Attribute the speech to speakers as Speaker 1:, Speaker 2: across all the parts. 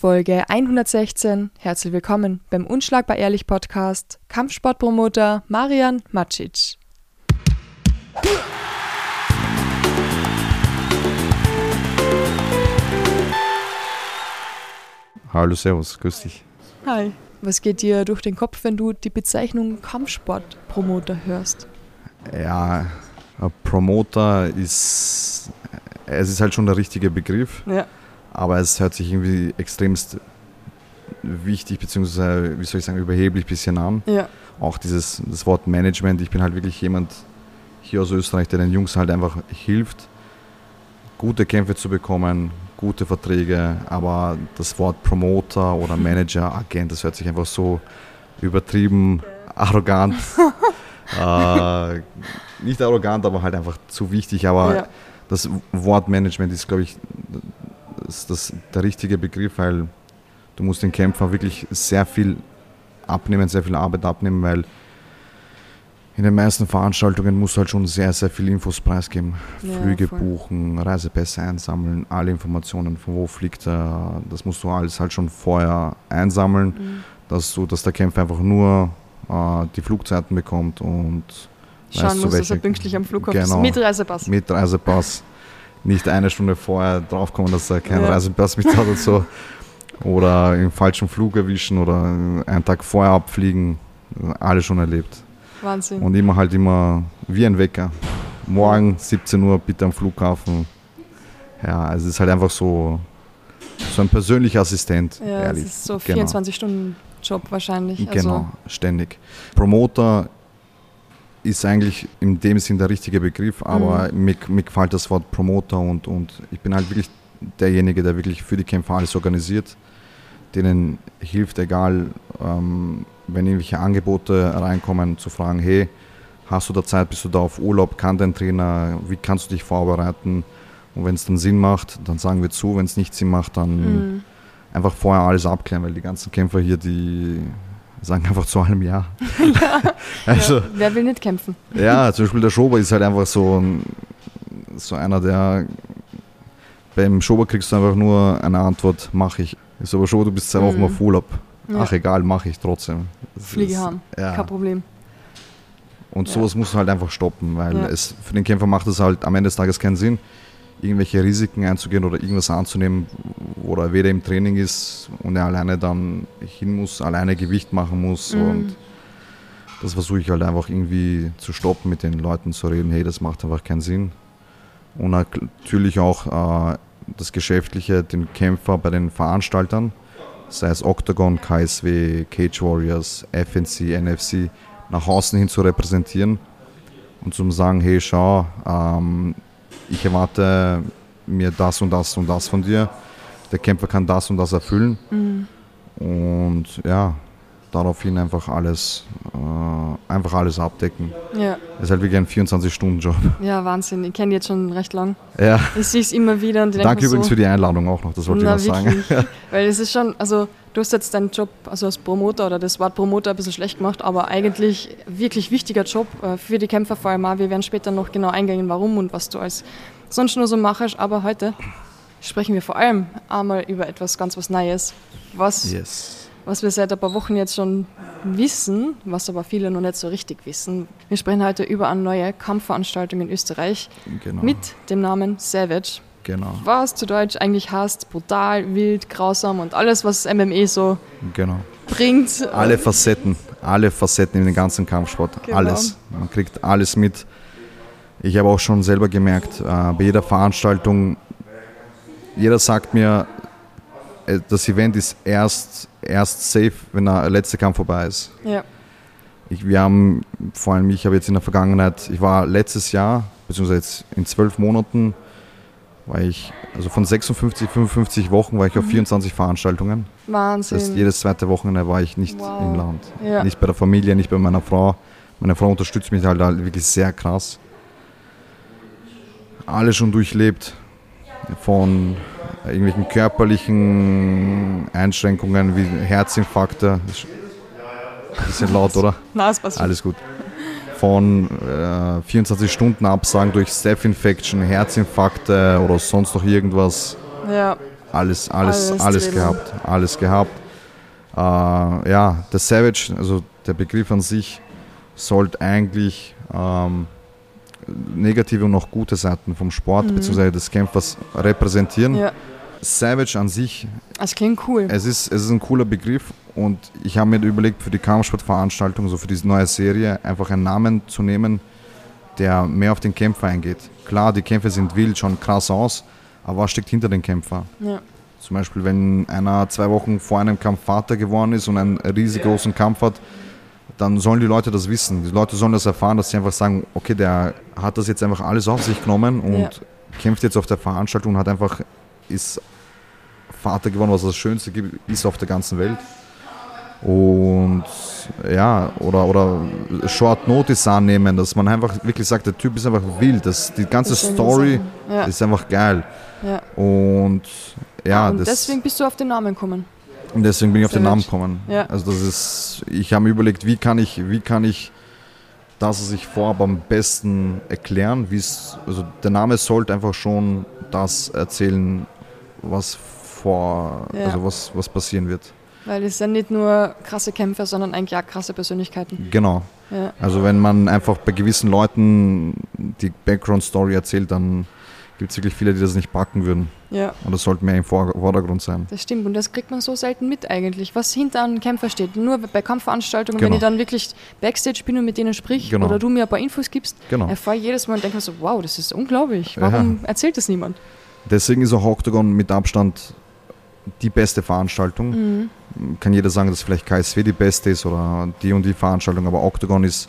Speaker 1: Folge 116. Herzlich willkommen beim Unschlagbar Ehrlich Podcast. Kampfsportpromoter Marian Macic.
Speaker 2: Hallo, Servus, grüß dich.
Speaker 1: Hi. Was geht dir durch den Kopf, wenn du die Bezeichnung Kampfsportpromoter hörst?
Speaker 2: Ja, ein Promoter ist, es ist halt schon der richtige Begriff,
Speaker 1: Ja.
Speaker 2: Aber es hört sich irgendwie extremst wichtig, beziehungsweise, wie soll ich sagen, überheblich ein bisschen an.
Speaker 1: Ja.
Speaker 2: Auch dieses das Wort Management, ich bin halt wirklich jemand hier aus Österreich, der den Jungs halt einfach hilft, gute Kämpfe zu bekommen, gute Verträge, aber das Wort Promoter oder Manager, Agent, das hört sich einfach so übertrieben, arrogant, äh, nicht arrogant, aber halt einfach zu wichtig, aber
Speaker 1: ja.
Speaker 2: das Wort Management ist, glaube ich, das, das der richtige Begriff, weil du musst den Kämpfer wirklich sehr viel abnehmen, sehr viel Arbeit abnehmen, weil in den meisten Veranstaltungen musst du halt schon sehr, sehr viel Infos preisgeben.
Speaker 1: Ja,
Speaker 2: Flüge
Speaker 1: voll.
Speaker 2: buchen, Reisepässe einsammeln, alle Informationen, von wo fliegt er, das musst du alles halt schon vorher einsammeln,
Speaker 1: Mhm.
Speaker 2: dass, du, dass der Kämpfer einfach nur äh, die Flugzeiten bekommt und
Speaker 1: Schauen
Speaker 2: weißt
Speaker 1: muss, dass er
Speaker 2: welche-
Speaker 1: pünktlich am Flughafen
Speaker 2: Genau.
Speaker 1: ist. Mit Reisepass.
Speaker 2: mit Reisepass nicht eine Stunde vorher draufkommen, dass er keinen
Speaker 1: Ja.
Speaker 2: Reisepass mit hat und so. Oder im falschen Flug erwischen oder einen Tag vorher abfliegen. Alles schon erlebt.
Speaker 1: Wahnsinn.
Speaker 2: Und immer halt immer wie ein Wecker. Morgen 17 Uhr bitte am Flughafen. Ja, also es ist halt einfach so, so ein persönlicher Assistent.
Speaker 1: ja,
Speaker 2: ehrlich.
Speaker 1: das ist so
Speaker 2: Genau.
Speaker 1: 24-Stunden-Job wahrscheinlich.
Speaker 2: Genau,
Speaker 1: Also,
Speaker 2: ständig. Promoter ist eigentlich in dem Sinn der richtige Begriff, aber
Speaker 1: Mhm.
Speaker 2: mir, mir gefällt das Wort Promoter und, und ich bin halt wirklich derjenige, der wirklich für die Kämpfer alles organisiert, denen hilft, egal ähm, wenn irgendwelche Angebote reinkommen, zu fragen, hey, hast du da Zeit, bist du da auf Urlaub, kann dein Trainer, wie kannst du dich vorbereiten? Und wenn es dann Sinn macht, dann sagen wir zu, wenn es nicht Sinn macht, dann
Speaker 1: mhm.
Speaker 2: einfach vorher alles abklären, weil die ganzen Kämpfer hier, die sagen einfach zu allem Ja. also,
Speaker 1: ja, wer will nicht kämpfen?
Speaker 2: ja, zum Beispiel der Schober ist halt einfach so, ein- so einer, der beim Schober kriegst du einfach nur eine Antwort, mach ich. Ist aber schon, du bist zwei Wochen
Speaker 1: Mhm.
Speaker 2: auf Urlaub.
Speaker 1: Ja.
Speaker 2: Ach egal, mache ich trotzdem. Das
Speaker 1: Fliege
Speaker 2: ist-
Speaker 1: haben.
Speaker 2: Ja.
Speaker 1: Kein Problem.
Speaker 2: Und
Speaker 1: Ja.
Speaker 2: sowas musst du halt einfach stoppen, weil
Speaker 1: Ja.
Speaker 2: es für den Kämpfer macht es halt am Ende des Tages keinen Sinn, irgendwelche Risiken einzugehen oder irgendwas anzunehmen, wo er weder im Training ist und er alleine dann hin muss, alleine Gewicht machen muss.
Speaker 1: Mhm.
Speaker 2: Und das versuche ich halt einfach irgendwie zu stoppen, mit den Leuten zu reden, hey, das macht einfach keinen Sinn. Und natürlich auch äh, das Geschäftliche, den Kämpfer bei den Veranstaltern, sei es Octagon, KSW, Cage Warriors, FNC, NFC, nach außen hin zu repräsentieren und zu sagen, hey, schau, ähm, ich erwarte mir das und das und das von dir. Der Kämpfer kann das und das erfüllen.
Speaker 1: Mhm.
Speaker 2: Und ja, daraufhin einfach alles, äh, einfach alles abdecken.
Speaker 1: Ja.
Speaker 2: Das ist halt wirklich ein 24-Stunden-Job.
Speaker 1: ja, Wahnsinn. Ich kenne die jetzt schon recht lang.
Speaker 2: Ja,
Speaker 1: Ich sehe es immer wieder und ich
Speaker 2: danke übrigens
Speaker 1: so,
Speaker 2: für die Einladung auch noch, das wollte ich
Speaker 1: Na,
Speaker 2: noch sagen.
Speaker 1: Weil es ist schon, also du hast jetzt deinen Job also als Promoter oder das Wort Promoter ein bisschen schlecht gemacht, aber eigentlich wirklich wichtiger Job äh, für die Kämpfer vor allem auch. Wir werden später noch genau eingehen, warum und was du als sonst nur so machst. Aber heute sprechen wir vor allem einmal über etwas ganz was Neues, was,
Speaker 2: Yes.
Speaker 1: Was wir seit ein paar Wochen jetzt schon wissen, was aber viele noch nicht so richtig wissen. Wir sprechen heute über eine neue Kampfveranstaltung in Österreich
Speaker 2: Genau.
Speaker 1: mit dem Namen Savage
Speaker 2: Genau.
Speaker 1: was zu Deutsch eigentlich heißt, brutal, wild, grausam und alles, was MME so
Speaker 2: Genau.
Speaker 1: bringt.
Speaker 2: Alle Facetten, alle Facetten in den ganzen Kampfsport,
Speaker 1: Genau.
Speaker 2: alles. Man kriegt alles mit. Ich habe auch schon selber gemerkt, äh, bei jeder Veranstaltung, jeder sagt mir, äh, das Event ist erst, erst safe, wenn der letzte Kampf vorbei ist.
Speaker 1: Ja,
Speaker 2: Ich, wir haben, vor allem ich habe jetzt in der Vergangenheit, ich war letztes Jahr, beziehungsweise jetzt in zwölf Monaten, war ich, also von 56, 55 Wochen war ich auf 24 Veranstaltungen. Das
Speaker 1: Wahnsinn.
Speaker 2: heißt, jedes zweite Wochenende war ich nicht
Speaker 1: Wow.
Speaker 2: im Land.
Speaker 1: Ja.
Speaker 2: Nicht bei der Familie, nicht bei meiner Frau. Meine Frau unterstützt mich halt, halt wirklich sehr krass. Alles schon durchlebt. Von irgendwelchen körperlichen Einschränkungen wie Herzinfarkte. Ist ein bisschen laut, oder?
Speaker 1: Na, es passt.
Speaker 2: Alles gut. Von äh, 24 Stunden Absagen durch Staph-Infection, Herzinfarkte oder sonst noch irgendwas.
Speaker 1: Ja,
Speaker 2: alles, alles,
Speaker 1: Alles
Speaker 2: alles, gehabt. Alles gehabt. Äh, ja, der Savage, also der Begriff an sich, sollte eigentlich ähm, negative und auch gute Seiten vom Sport
Speaker 1: Mhm.
Speaker 2: bzw. des Kämpfers repräsentieren.
Speaker 1: Ja,
Speaker 2: Savage an sich
Speaker 1: das klingt cool.
Speaker 2: es ist, es ist ein cooler Begriff und ich habe mir überlegt, für die Kampfsportveranstaltung, so für diese neue Serie, einfach einen Namen zu nehmen, der mehr auf den Kämpfer eingeht. Klar, die Kämpfe sind wild, schon krass aus, aber was steckt hinter den Kämpfer?
Speaker 1: Ja.
Speaker 2: Zum Beispiel, wenn einer zwei Wochen vor einem Kampf Vater geworden ist und einen riesig großen Kampf hat, dann sollen die Leute das wissen. Die Leute sollen das erfahren, dass sie einfach sagen, okay, der hat das jetzt einfach alles auf sich genommen und
Speaker 1: Ja.
Speaker 2: kämpft jetzt auf der Veranstaltung und hat einfach, ist Vater geworden, was das Schönste gibt, ist auf der ganzen Welt. Und ja, oder, oder Short Notice annehmen, dass man einfach wirklich sagt, der Typ ist einfach wild. Das, die ganze
Speaker 1: Das
Speaker 2: Story.
Speaker 1: Ja.
Speaker 2: ist einfach geil.
Speaker 1: Ja.
Speaker 2: Und ja,
Speaker 1: und deswegen bist du auf den Namen gekommen.
Speaker 2: Und deswegen bin ich auf den. Namen gekommen.
Speaker 1: Ja.
Speaker 2: Also das ist, ich habe mir überlegt, wie kann ich, wie kann ich das, was ich vorhabe, am besten erklären. Also der Name sollte einfach schon das erzählen, was vor,
Speaker 1: Ja.
Speaker 2: also was, was passieren wird.
Speaker 1: Weil es sind nicht nur krasse Kämpfer, sondern eigentlich auch krasse Persönlichkeiten.
Speaker 2: Genau.
Speaker 1: Ja.
Speaker 2: Also wenn man einfach bei gewissen Leuten die Background-Story erzählt, dann gibt es wirklich viele, die das nicht packen würden.
Speaker 1: ja,
Speaker 2: Und das sollte mehr im Vor- Vordergrund sein.
Speaker 1: das stimmt. Und das kriegt man so selten mit eigentlich, was hinter einem Kämpfer steht. Nur bei Kampfveranstaltungen, wenn
Speaker 2: Genau.
Speaker 1: ich dann wirklich Backstage bin und mit denen sprich
Speaker 2: Genau.
Speaker 1: oder du mir ein paar Infos gibst,
Speaker 2: Genau.
Speaker 1: erfahre ich jedes Mal und denke mir so, wow, das ist unglaublich.
Speaker 2: Ja.
Speaker 1: Warum erzählt das niemand?
Speaker 2: Deswegen ist auch Octagon mit Abstand die beste Veranstaltung.
Speaker 1: Mhm.
Speaker 2: Kann jeder sagen, dass vielleicht KSW die beste ist oder die und die Veranstaltung, aber Octagon ist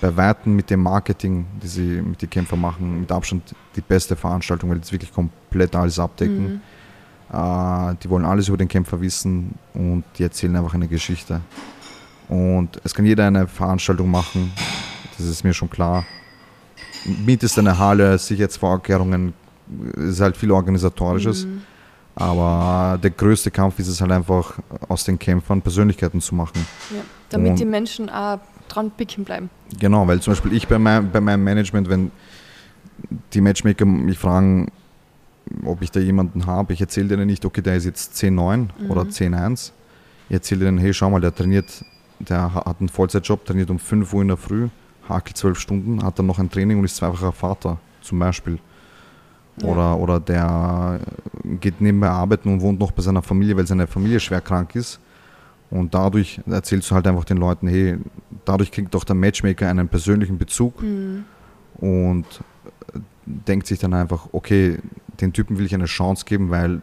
Speaker 2: bei Weitem mit dem Marketing, die sie mit den Kämpfern machen, mit Abstand die beste Veranstaltung, weil die wirklich komplett alles abdecken.
Speaker 1: Mhm.
Speaker 2: Äh, die wollen alles über den Kämpfer wissen und die erzählen einfach eine Geschichte. Und es kann jeder eine Veranstaltung machen, das ist mir schon klar. Mietest eine Halle, Sicherheitsvorkehrungen, ist halt viel organisatorisches.
Speaker 1: Mhm.
Speaker 2: Aber der größte Kampf ist es halt einfach, aus den Kämpfern Persönlichkeiten zu machen.
Speaker 1: Ja. Damit
Speaker 2: Und-
Speaker 1: die Menschen auch dran picken bleiben.
Speaker 2: Genau, weil zum Beispiel ich bei, mein, bei meinem Management, wenn die Matchmaker mich fragen, ob ich da jemanden habe, ich erzähle denen nicht, okay, der ist jetzt 10-9 oder 10-1. Ich erzähle denen, hey, schau mal, der trainiert, der ha- hat einen Vollzeitjob, trainiert um 5 Uhr in der Früh, hakelt 12 Stunden, hat dann noch ein Training und ist zweifacher Vater, zum Beispiel.
Speaker 1: Ja.
Speaker 2: Oder, oder der geht nebenbei arbeiten und wohnt noch bei seiner Familie, weil seine Familie schwer krank ist. Und dadurch erzählst du halt einfach den Leuten, hey, dadurch kriegt doch der Matchmaker einen persönlichen Bezug
Speaker 1: Mhm.
Speaker 2: und äh, denkt sich dann einfach, okay, den Typen will ich eine Chance geben, weil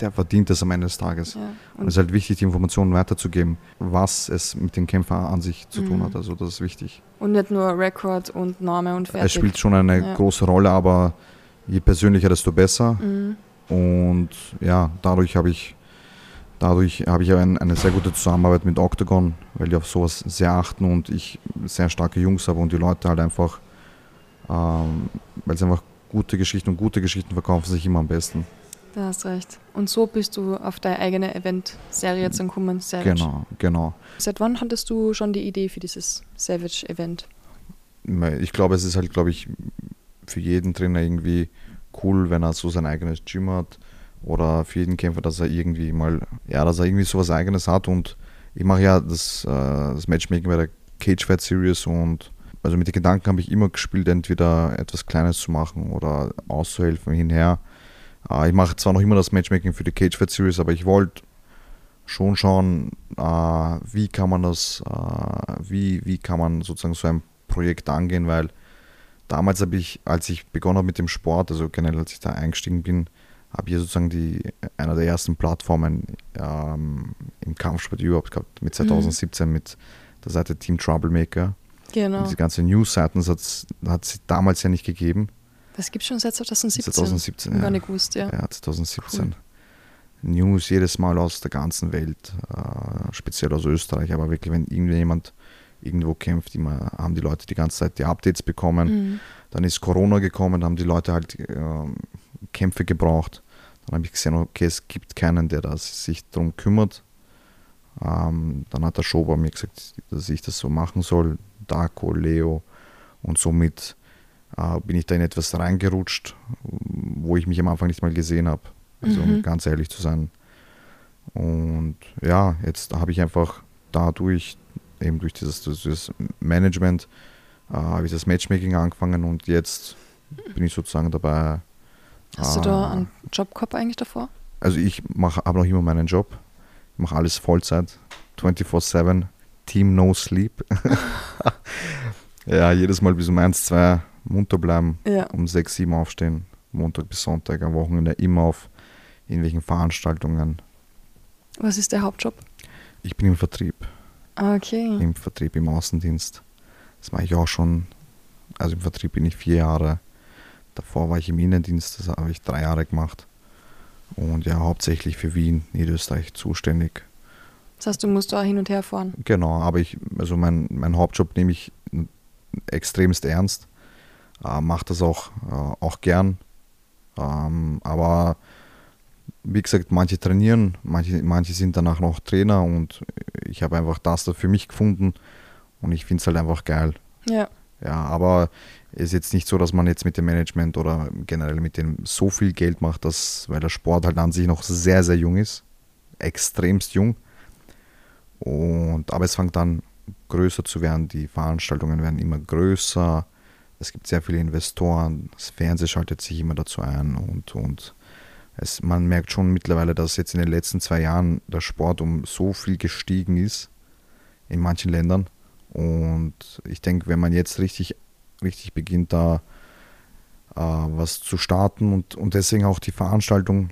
Speaker 2: der verdient das am Ende des Tages.
Speaker 1: Ja.
Speaker 2: Und es ist halt wichtig, die Informationen weiterzugeben, was es mit dem Kämpfer an sich zu tun
Speaker 1: Mhm.
Speaker 2: hat. Also das ist wichtig.
Speaker 1: Und nicht nur Rekord und Name und fertig.
Speaker 2: Es spielt schon eine
Speaker 1: Ja.
Speaker 2: große Rolle, aber je persönlicher, desto besser.
Speaker 1: Mhm.
Speaker 2: Und ja, dadurch habe ich, dadurch habe ich ein, eine sehr gute Zusammenarbeit mit Octagon, weil die auf sowas sehr achten und ich sehr starke Jungs habe und die Leute halt einfach, ähm, weil sie einfach gute Geschichten und gute Geschichten verkaufen sich immer am besten.
Speaker 1: Da hast recht. Und so bist du auf deine eigene Event-Serie jetzt gekommen, Savage.
Speaker 2: Genau, genau.
Speaker 1: Seit wann hattest du schon die Idee für dieses Savage-Event?
Speaker 2: Ich glaube, es ist halt, glaube ich, für jeden Trainer irgendwie cool, wenn er so sein eigenes Gym hat oder für jeden Kämpfer, dass er irgendwie mal, ja, dass er irgendwie sowas eigenes hat und ich mache ja das, äh, das Matchmaking bei der Cage Fight Series und also mit den Gedanken habe ich immer gespielt, entweder etwas Kleines zu machen oder auszuhelfen hinher. Äh, ich mache zwar noch immer das Matchmaking für die Cage Fight Series, aber ich wollte schon schauen, äh, wie kann man das, äh, wie, wie kann man sozusagen so ein Projekt angehen, weil damals habe ich, als ich begonnen habe mit dem Sport, also generell als ich da eingestiegen bin, habe ich sozusagen die, einer der ersten Plattformen ähm, im Kampfsport überhaupt gehabt, mit 2017 mit der Seite Team Troublemaker.
Speaker 1: Genau.
Speaker 2: Diese ganzen News-Seiten hat es damals ja nicht gegeben.
Speaker 1: Das gibt schon seit 2017.
Speaker 2: 2017,
Speaker 1: Gar
Speaker 2: ja.
Speaker 1: nicht gewusst, ja.
Speaker 2: Ja, 2017. News jedes Mal aus der ganzen Welt, äh, speziell aus Österreich, aber wirklich, wenn irgendjemand irgendwo kämpft, immer haben die Leute die ganze Zeit die Updates bekommen.
Speaker 1: Mhm.
Speaker 2: Dann ist Corona gekommen, haben die Leute halt ähm, Kämpfe gebraucht. Dann habe ich gesehen, okay, es gibt keinen, der das, sich darum kümmert. Ähm, dann hat der Schober mir gesagt, dass ich das so machen soll. Darko, Leo. Und somit äh, bin ich da in etwas reingerutscht, wo ich mich am Anfang nicht mal gesehen habe. also um ganz ehrlich zu sein. Und ja, jetzt habe ich einfach dadurch, eben durch dieses, dieses Management, äh, habe ich das Matchmaking angefangen und jetzt bin ich sozusagen dabei.
Speaker 1: Hast du da einen Job gehabt eigentlich davor?
Speaker 2: Also ich habe noch immer meinen Job, mache alles Vollzeit, 24-7, Team No Sleep. ja, jedes Mal bis um 1, 2 munter bleiben,
Speaker 1: Ja.
Speaker 2: um 6, 7 aufstehen, Montag bis Sonntag, am Wochenende immer auf irgendwelchen Veranstaltungen.
Speaker 1: Was ist der Hauptjob?
Speaker 2: Ich bin im Vertrieb,
Speaker 1: Ah, Okay.
Speaker 2: im Vertrieb, im Außendienst. Das mache ich auch schon, also im Vertrieb bin ich vier Jahre. Davor war ich im Innendienst, das habe ich drei Jahre gemacht. Und ja, hauptsächlich für Wien, Niederösterreich zuständig.
Speaker 1: Das heißt, du musst da hin und her fahren.
Speaker 2: Genau, aber ich, also mein, mein Hauptjob nehme ich extremst ernst. Äh, Mache das auch, äh, auch gern. Ähm, aber wie gesagt, manche trainieren, manche, manche sind danach noch Trainer und ich habe einfach das da für mich gefunden und ich finde es halt einfach geil.
Speaker 1: Ja.
Speaker 2: Ja, aber es ist jetzt nicht so, dass man jetzt mit dem Management oder generell mit dem so viel Geld macht, dass, weil der Sport halt an sich noch sehr, sehr jung ist. Extremst jung. Und, aber es fängt an größer zu werden. Die Veranstaltungen werden immer größer. Es gibt sehr viele Investoren. Das Fernsehen schaltet sich immer dazu ein. Und, und es, man merkt schon mittlerweile, dass jetzt in den letzten zwei Jahren der Sport um so viel gestiegen ist in manchen Ländern. Und ich denke, wenn man jetzt richtig, richtig beginnt, da äh, was zu starten und, und deswegen auch die Veranstaltung,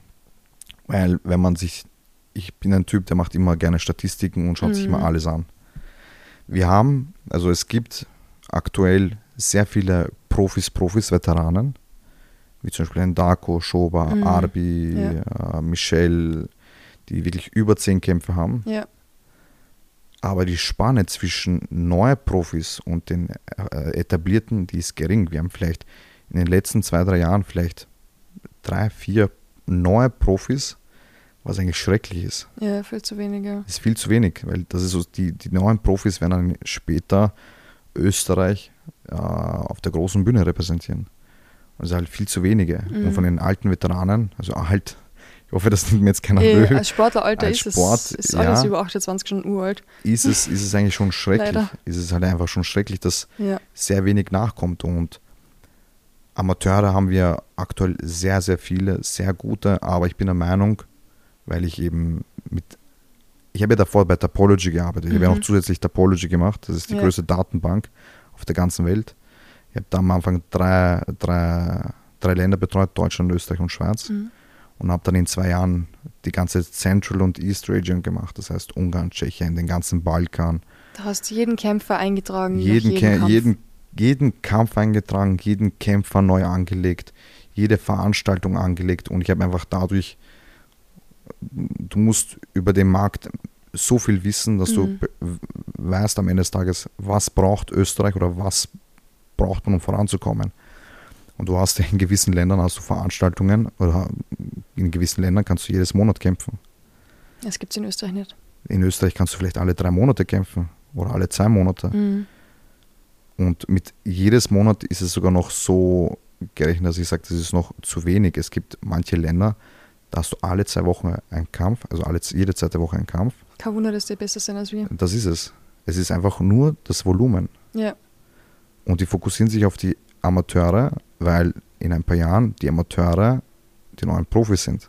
Speaker 2: weil wenn man sich, ich bin ein Typ, der macht immer gerne Statistiken und schaut sich
Speaker 1: Mhm.
Speaker 2: immer alles an. Wir haben, also es gibt aktuell sehr viele Profis, Profis, Veteranen, wie zum Beispiel ein Darko, Schoba,
Speaker 1: Mhm.
Speaker 2: Arbi, äh, Michel, die wirklich über zehn Kämpfe haben.
Speaker 1: Ja.
Speaker 2: Aber die Spanne zwischen neue Profis und den äh, etablierten, die ist gering. Wir haben vielleicht in den letzten zwei, drei Jahren vielleicht drei, vier neue Profis, was eigentlich schrecklich ist.
Speaker 1: Ja, viel zu wenige.
Speaker 2: Das ist viel zu wenig, weil das ist so, die, die neuen Profis werden dann später Österreich äh, auf der großen Bühne repräsentieren. Also halt viel zu wenige.
Speaker 1: Mhm.
Speaker 2: Und von den alten Veteranen, also alt, ich hoffe, das nimmt mir jetzt keiner böse.
Speaker 1: als Sportleralter
Speaker 2: Als
Speaker 1: ist
Speaker 2: Sport,
Speaker 1: es ist alles
Speaker 2: ja.
Speaker 1: über 28 schon uralt.
Speaker 2: ist es, ist es eigentlich schon schrecklich.
Speaker 1: Leider.
Speaker 2: Ist es halt einfach schon schrecklich, dass
Speaker 1: Ja.
Speaker 2: sehr wenig nachkommt. Und Amateure haben wir aktuell sehr, sehr viele, sehr gute, aber ich bin der Meinung, weil ich eben mit, ich habe ja davor bei Topology gearbeitet, ich habe ja
Speaker 1: Mhm.
Speaker 2: noch zusätzlich Topology gemacht, das ist die
Speaker 1: Ja.
Speaker 2: größte Datenbank auf der ganzen Welt. Ich habe da am Anfang drei, drei, drei Länder betreut, Deutschland, Österreich und Schweiz
Speaker 1: Mhm.
Speaker 2: Und habe dann in zwei Jahren die ganze Central und East Region gemacht, das heißt Ungarn, Tschechien, den ganzen Balkan,
Speaker 1: Da hast du jeden Kämpfer eingetragen.
Speaker 2: jeden, jeden,
Speaker 1: Kampf.
Speaker 2: jeden, jeden Kampf eingetragen, jeden Kämpfer neu angelegt, jede Veranstaltung angelegt und ich habe einfach dadurch, du musst über den Markt so viel wissen, dass
Speaker 1: Mhm.
Speaker 2: du weißt am Ende des Tages, was braucht Österreich oder was braucht man, um voranzukommen. Und du hast in gewissen Ländern hast du Veranstaltungen oder in gewissen Ländern kannst du jedes Monat kämpfen.
Speaker 1: Das gibt es in Österreich nicht.
Speaker 2: In Österreich kannst du vielleicht alle drei Monate kämpfen oder alle zwei Monate.
Speaker 1: Mhm.
Speaker 2: Und mit jedes Monat ist es sogar noch so gerechnet, dass ich sage, das ist noch zu wenig. Es gibt manche Länder, da hast du alle zwei Wochen einen Kampf, also alle, jede zweite Woche einen Kampf.
Speaker 1: Kein Wunder, dass die besser sind als wir.
Speaker 2: Das ist es. Es ist einfach nur das Volumen.
Speaker 1: Ja.
Speaker 2: Und die fokussieren sich auf die Amateure, weil in ein paar Jahren die Amateure die neuen Profis sind.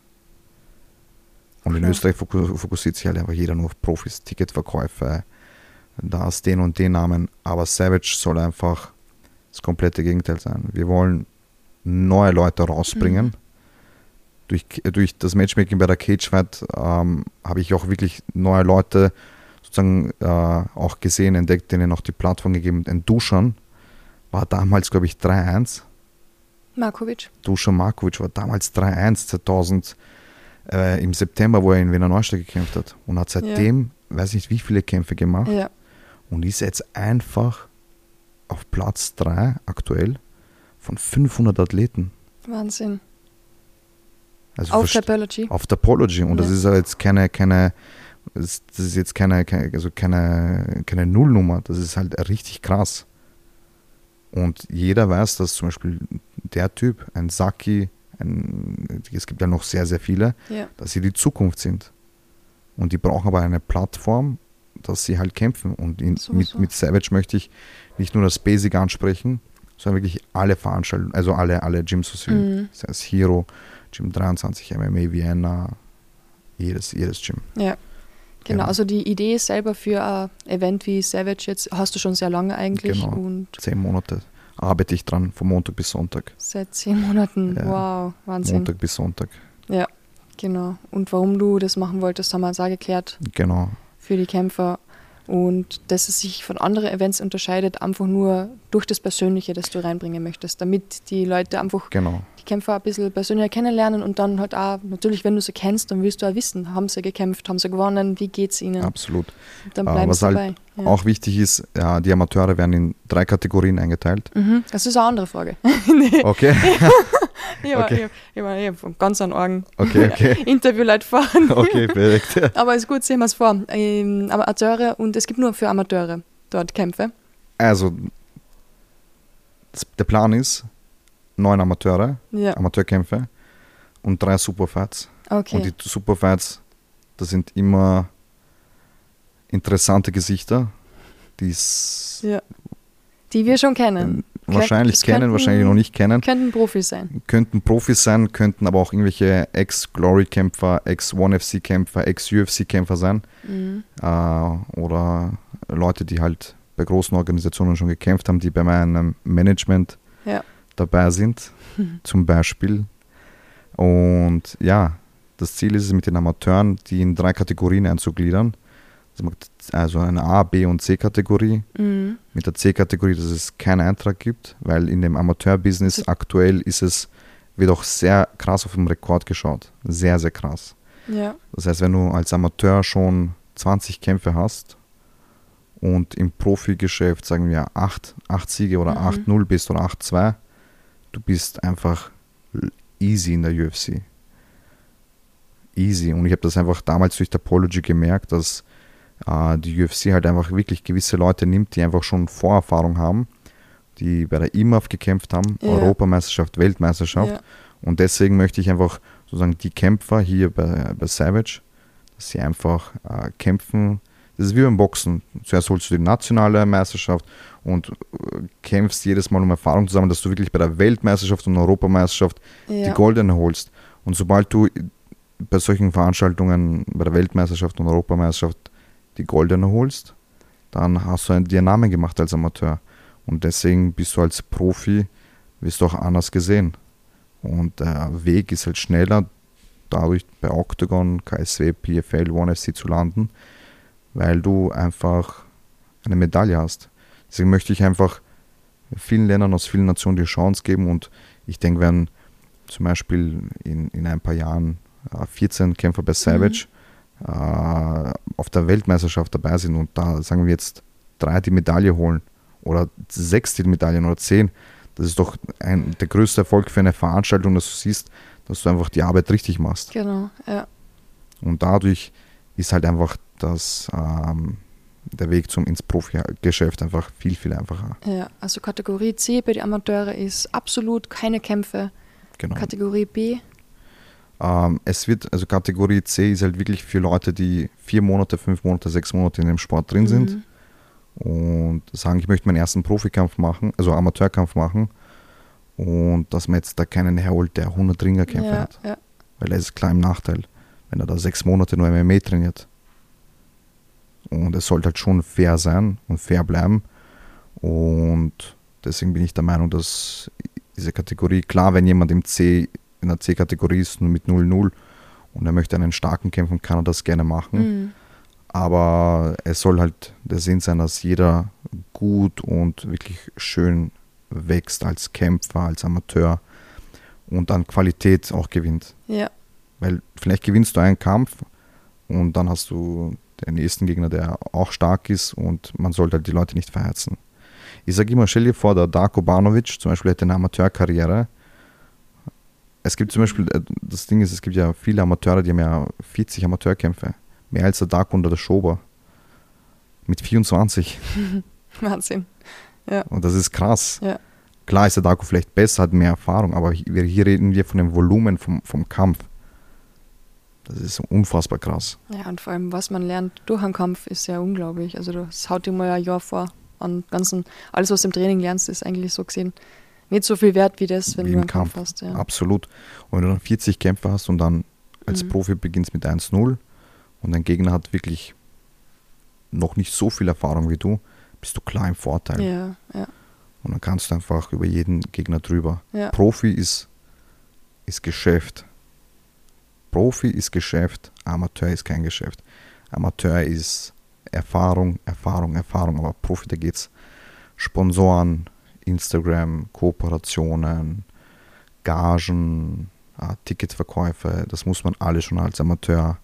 Speaker 2: Und in
Speaker 1: Klar.
Speaker 2: Österreich foku- fokussiert sich halt einfach jeder nur auf Profis, Ticketverkäufe, da ist den und den Namen. Aber Savage soll einfach das komplette Gegenteil sein. Wir wollen neue Leute rausbringen.
Speaker 1: Mhm.
Speaker 2: Durch, durch das Matchmaking bei der Cage Fight ähm, habe ich auch wirklich neue Leute sozusagen äh, auch gesehen, entdeckt, denen auch die Plattform gegeben. Ein Duschan war damals, glaube ich, 3-1.
Speaker 1: Markovic.
Speaker 2: Dusan Markovic war damals 3-1 2000 äh, im September, wo er in Wiener Neustadt gekämpft hat. Und hat seitdem, weiß nicht wie viele Kämpfe gemacht
Speaker 1: Ja.
Speaker 2: und ist jetzt einfach auf Platz 3 aktuell von 500 Athleten.
Speaker 1: Wahnsinn.
Speaker 2: Also
Speaker 1: Auf
Speaker 2: verst-
Speaker 1: Topology.
Speaker 2: auf Topology. Und das
Speaker 1: Ja.
Speaker 2: ist ja jetzt keine, keine, das das ist jetzt keine, keine, also keine, keine Nullnummer. Das ist halt richtig krass. Und jeder weiß, dass zum Beispiel der Typ, ein Saki, ein, es gibt ja noch sehr, sehr viele,
Speaker 1: Ja.
Speaker 2: dass sie die Zukunft sind. Und die brauchen aber eine Plattform, dass sie halt kämpfen. Und in, mit,
Speaker 1: Sowieso.
Speaker 2: mit Savage möchte ich nicht nur das Basic ansprechen, sondern wirklich alle Veranstaltungen, also alle, alle Gyms, was
Speaker 1: Mhm.
Speaker 2: sei es Hero, Gym 23, MMA Vienna, jedes, jedes Gym.
Speaker 1: Ja. Genau,
Speaker 2: Ja.
Speaker 1: also die Idee selber für ein Event wie Savage jetzt hast du schon sehr lange eigentlich
Speaker 2: Genau.
Speaker 1: und
Speaker 2: Zehn Monate arbeite ich dran, von Montag bis Sonntag.
Speaker 1: seit zehn Monaten.
Speaker 2: Ja.
Speaker 1: Wow, Wahnsinn.
Speaker 2: Montag bis Sonntag.
Speaker 1: Genau. Und warum du das machen wolltest, haben wir uns auch geklärt
Speaker 2: Genau.
Speaker 1: für die Kämpfer. Und dass es sich von anderen Events unterscheidet, einfach nur durch das Persönliche, das du reinbringen möchtest, damit die Leute einfach
Speaker 2: Genau.
Speaker 1: die Kämpfer ein bisschen persönlicher kennenlernen und dann halt auch, natürlich, wenn du sie kennst, dann willst du auch wissen, haben sie gekämpft, haben sie gewonnen, wie geht's ihnen?
Speaker 2: Absolut.
Speaker 1: dann
Speaker 2: Ah,
Speaker 1: bleiben
Speaker 2: was
Speaker 1: sie
Speaker 2: halt
Speaker 1: dabei. Ja.
Speaker 2: Auch wichtig ist, ja, die Amateure werden in drei Kategorien eingeteilt.
Speaker 1: Mhm. Das ist eine andere Frage.
Speaker 2: Okay,
Speaker 1: Ich habe
Speaker 2: Okay.
Speaker 1: ich ich hab von ganz an Orgen
Speaker 2: okay, okay.
Speaker 1: Interviewleute fahren.
Speaker 2: Okay, perfekt.
Speaker 1: Aber ist gut, sehen wir es vor. Ähm, Amateure und es gibt nur für Amateure dort Kämpfe.
Speaker 2: Also, der Plan ist, neun Amateure,
Speaker 1: Ja,
Speaker 2: Amateurkämpfe und drei Superfights.
Speaker 1: okay.
Speaker 2: Und die Superfights, das sind immer interessante Gesichter, die
Speaker 1: ja. Die wir schon kennen.
Speaker 2: Wahrscheinlich kennen,
Speaker 1: könnten-
Speaker 2: wahrscheinlich noch nicht kennen.
Speaker 1: Könnten Profis sein.
Speaker 2: Könnten Profis sein, könnten aber auch irgendwelche Ex-Glory-Kämpfer, Ex-One-FC-Kämpfer, Ex-UFC-Kämpfer sein.
Speaker 1: Mhm.
Speaker 2: äh, oder Leute, die halt bei großen Organisationen schon gekämpft haben, die bei meinem Management
Speaker 1: Ja.
Speaker 2: dabei sind, zum Beispiel. Und ja, das Ziel ist es mit den Amateuren, die in drei Kategorien einzugliedern. Also eine A, B und C-Kategorie.
Speaker 1: Mhm.
Speaker 2: Mit der C-Kategorie, dass es keinen Eintrag gibt, weil in dem Amateur-Business
Speaker 1: Also-
Speaker 2: aktuell ist es, wird auch sehr krass auf den Rekord geschaut. Sehr, sehr krass.
Speaker 1: Ja.
Speaker 2: Das heißt, wenn du als Amateur schon 20 Kämpfe hast und im Profigeschäft, sagen wir, 8, 8 Siege oder
Speaker 1: Mhm.
Speaker 2: 8-0 bist oder 8-2, du bist einfach easy in der UFC. Easy. Und ich habe das einfach damals durch Topology gemerkt, dass äh, die UFC halt einfach wirklich gewisse Leute nimmt, die einfach schon Vorerfahrung haben, die bei der IMAF gekämpft haben,
Speaker 1: Ja.
Speaker 2: Europameisterschaft, Weltmeisterschaft.
Speaker 1: Ja.
Speaker 2: Und deswegen möchte ich einfach sozusagen die Kämpfer hier bei, bei Savage, dass sie einfach äh, kämpfen. Das ist wie beim Boxen. Zuerst holst du die nationale Meisterschaft und äh, kämpfst jedes Mal um Erfahrung zusammen, dass du wirklich bei der Weltmeisterschaft und Europameisterschaft die
Speaker 1: Ja.
Speaker 2: goldene holst. Und sobald du bei solchen Veranstaltungen, bei der Weltmeisterschaft und Europameisterschaft die goldene holst, dann hast du dir einen Namen gemacht als Amateur. Und deswegen bist du als Profi, wirst du auch anders gesehen. Und der Weg ist halt schneller, dadurch bei Octagon, KSW, PFL, ONE FC zu landen, weil du einfach eine Medaille hast. Deswegen möchte ich einfach vielen Ländern aus vielen Nationen die Chance geben und ich denke, wenn zum Beispiel in, in ein paar Jahren äh, 14 Kämpfer bei Savage äh, auf der Weltmeisterschaft dabei sind und da sagen wir jetzt drei die Medaille holen oder sechs die Medaillen oder zehn, das ist doch ein, der größte Erfolg für eine Veranstaltung, dass du siehst, dass du einfach die Arbeit richtig machst.
Speaker 1: Genau, ja.
Speaker 2: Und dadurch ist halt einfach das, ähm, der Weg zum ins Profi-Geschäft einfach viel, viel einfacher.
Speaker 1: ja. Also Kategorie C bei den Amateure ist absolut keine Kämpfe.
Speaker 2: Genau.
Speaker 1: Kategorie B,
Speaker 2: Ähm, es wird, also Kategorie C ist halt wirklich für Leute, die vier Monate, fünf Monate, sechs Monate in dem Sport drin sind
Speaker 1: Mhm.
Speaker 2: und sagen, ich möchte meinen ersten Profikampf machen, also Amateurkampf machen und dass man jetzt da keinen herholt, der 100 Ringerkämpfe
Speaker 1: ja,
Speaker 2: hat,
Speaker 1: ja.
Speaker 2: weil er ist klar im Nachteil, wenn er da sechs Monate nur MMA trainiert. Und es sollte halt schon fair sein und fair bleiben und deswegen bin ich der Meinung, dass diese Kategorie, klar, wenn jemand im C, in der C-Kategorie ist, nur mit 0-0 und er möchte einen starken kämpfen, kann er das gerne machen.
Speaker 1: Mhm.
Speaker 2: Aber es soll halt der Sinn sein, dass jeder gut und wirklich schön wächst als Kämpfer, als Amateur und an Qualität auch gewinnt.
Speaker 1: ja.
Speaker 2: Weil vielleicht gewinnst du einen Kampf und dann hast du den nächsten Gegner, der auch stark ist und man sollte halt die Leute nicht verheizen. Ich sage immer, stell dir vor, der Darko Banovic zum Beispiel hätte eine Amateurkarriere. Es gibt zum Beispiel, äh, das Ding ist, es gibt ja viele Amateure, die haben ja 40 Amateurkämpfe. Mehr als der Darko und der Schober. Mit 24.
Speaker 1: Wahnsinn.
Speaker 2: Und das ist krass.
Speaker 1: Ja.
Speaker 2: Klar ist der Darko vielleicht besser, hat mehr Erfahrung, aber hier, hier reden wir von dem Volumen vom, vom Kampf. Das ist unfassbar krass.
Speaker 1: Ja, und vor allem, was man lernt durch einen Kampf, ist ja unglaublich. Also das haut dir mal ein Jahr vor. An ganzen, alles, was du im Training lernst, ist eigentlich so gesehen nicht so viel wert wie das, wenn
Speaker 2: Wie
Speaker 1: du einen Kampf,
Speaker 2: Kampf.
Speaker 1: hast. Ja.
Speaker 2: Absolut. Und wenn du dann 40 Kämpfer hast und dann als
Speaker 1: Mhm.
Speaker 2: Profi beginnst mit 1-0 und dein Gegner hat wirklich noch nicht so viel Erfahrung wie du, bist du klar im Vorteil.
Speaker 1: ja, ja,
Speaker 2: Und dann kannst du einfach über jeden Gegner drüber.
Speaker 1: ja.
Speaker 2: Profi ist, ist Geschäft. Profi ist Geschäft, Amateur ist kein Geschäft. Amateur ist Erfahrung, Erfahrung, Erfahrung, aber Profi, da geht's Sponsoren, Instagram, Kooperationen, Gagen, äh, Ticketverkäufe, das muss man alles schon als Amateur,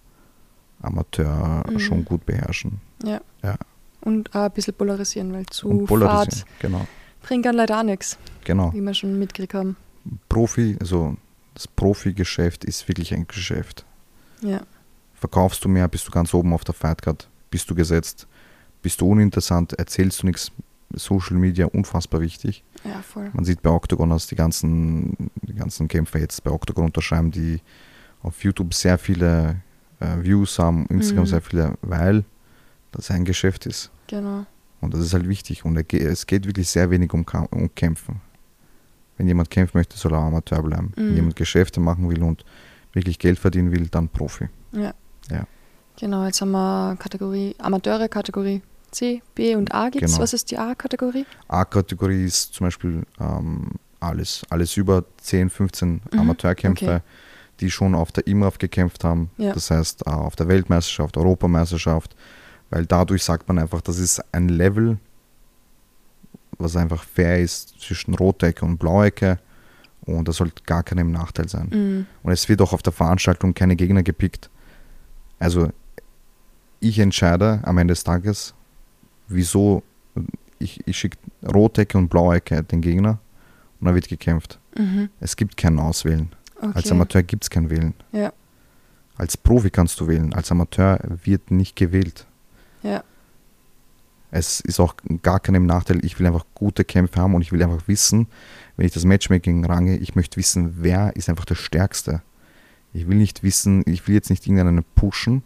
Speaker 2: Amateur
Speaker 1: Mhm.
Speaker 2: schon gut beherrschen.
Speaker 1: Und auch ein bisschen polarisieren, weil zu. Fahrt
Speaker 2: Genau,
Speaker 1: bringt dann leider auch nichts,
Speaker 2: genau.
Speaker 1: wie wir schon mitgekriegt haben.
Speaker 2: Profi, also das Profi-Geschäft ist wirklich ein Geschäft.
Speaker 1: Ja,
Speaker 2: Verkaufst du mehr, bist du ganz oben auf der Fightcard, bist du gesetzt, bist du uninteressant, erzählst du nichts. Social Media unfassbar wichtig.
Speaker 1: ja, voll.
Speaker 2: Man sieht bei Octagon, dass die ganzen, die ganzen Kämpfer jetzt bei Octagon unterschreiben, die auf YouTube sehr viele äh, Views haben, Instagram
Speaker 1: Mhm.
Speaker 2: sehr viele, weil das ein Geschäft ist.
Speaker 1: Genau.
Speaker 2: Und das ist halt wichtig. Und es geht wirklich sehr wenig um, um Kämpfen. Wenn jemand kämpfen möchte, soll er Amateur bleiben. Wenn
Speaker 1: Mhm.
Speaker 2: jemand Geschäfte machen will und wirklich Geld verdienen will, dann Profi.
Speaker 1: Ja.
Speaker 2: Ja.
Speaker 1: Genau, jetzt haben wir Kategorie Amateure, Kategorie C, B und A gibt's.
Speaker 2: Genau.
Speaker 1: Was ist die A-Kategorie?
Speaker 2: A-Kategorie ist zum Beispiel ähm, alles, alles über 10, 15
Speaker 1: Mhm,
Speaker 2: Amateurkämpfer,
Speaker 1: okay.
Speaker 2: die schon auf der IMRAF gekämpft haben.
Speaker 1: Ja.
Speaker 2: Das heißt, äh, auf der Weltmeisterschaft, Europameisterschaft, weil dadurch sagt man einfach, das ist ein Level, was einfach fair ist zwischen Rotecke und Blauecke und das sollte gar keinem Nachteil sein.
Speaker 1: Mhm.
Speaker 2: Und es wird auch auf der Veranstaltung keine Gegner gepickt. Also ich entscheide am Ende des Tages, wieso ich, ich schicke Rotecke und Blauecke den Gegner und dann wird gekämpft.
Speaker 1: Mhm.
Speaker 2: Es gibt kein Auswählen.
Speaker 1: Okay.
Speaker 2: Als Amateur gibt es kein Wählen.
Speaker 1: Ja.
Speaker 2: Als Profi kannst du wählen. Als Amateur wird nicht gewählt.
Speaker 1: Ja.
Speaker 2: Es ist auch gar keinem Nachteil. Ich will einfach gute Kämpfe haben und ich will einfach wissen, wenn ich das Matchmaking range, ich möchte wissen, wer ist einfach der Stärkste. Ich will nicht wissen, ich will jetzt nicht irgendeinen pushen.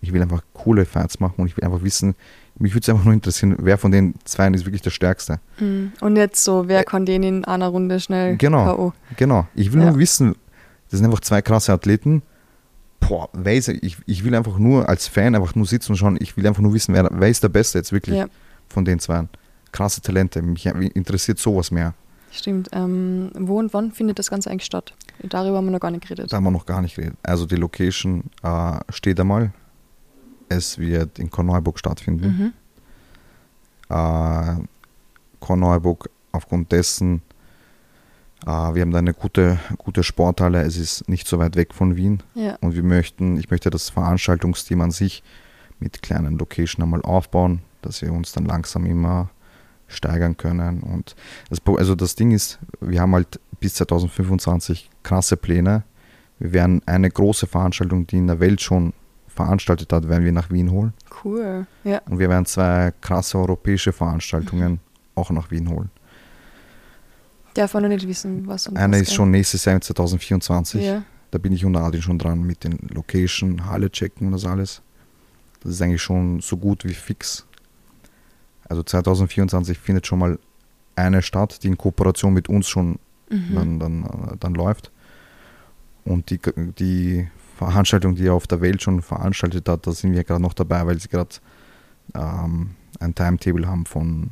Speaker 2: Ich will einfach coole Fights machen und ich will einfach wissen, mich würde es einfach nur interessieren, wer von den zwei ist wirklich der Stärkste.
Speaker 1: Mhm. Und jetzt so, wer kann den in einer Runde schnell
Speaker 2: Genau.
Speaker 1: K.O.?
Speaker 2: Genau. Ich will
Speaker 1: Ja.
Speaker 2: nur wissen, das sind einfach zwei krasse Athleten. Boah, wer ist, ich, ich will einfach nur als Fan einfach nur sitzen und schauen, ich will einfach nur wissen, wer, wer ist der Beste jetzt wirklich
Speaker 1: Ja,
Speaker 2: von den zwei. Krasse Talente, mich interessiert sowas mehr.
Speaker 1: stimmt. Ähm, wo und wann findet das Ganze eigentlich statt? Darüber haben wir noch gar nicht geredet.
Speaker 2: Da haben wir noch gar nicht geredet. Also die Location äh, steht einmal. Es wird in Korneuburg stattfinden.
Speaker 1: Mhm.
Speaker 2: Äh, Korneuburg aufgrund dessen, äh, wir haben da eine gute, gute Sporthalle. Es ist nicht so weit weg von Wien.
Speaker 1: Ja,
Speaker 2: Und wir möchten, ich möchte das Veranstaltungsteam an sich mit kleinen Location einmal aufbauen, dass wir uns dann langsam immer steigern können. Und das, also das Ding ist, wir haben halt bis 2025 krasse Pläne. Wir werden eine große Veranstaltung, die in der Welt schon veranstaltet hat, werden wir nach Wien holen.
Speaker 1: cool. Ja,
Speaker 2: Und wir werden zwei krasse europäische Veranstaltungen auch nach Wien holen.
Speaker 1: darf man noch nicht wissen, was und
Speaker 2: Eine ist schon nächstes Jahr 2024.
Speaker 1: Ja,
Speaker 2: Da bin ich und Adin schon dran mit den Location, Halle checken und das alles. Das ist eigentlich schon so gut wie fix. Also 2024 findet schon mal eine statt, die in Kooperation mit uns schon
Speaker 1: mhm.
Speaker 2: dann, dann, äh, dann läuft. Und die, die Veranstaltung, die er auf der Welt schon veranstaltet hat, da sind wir gerade noch dabei, weil sie gerade ähm, ein Timetable haben von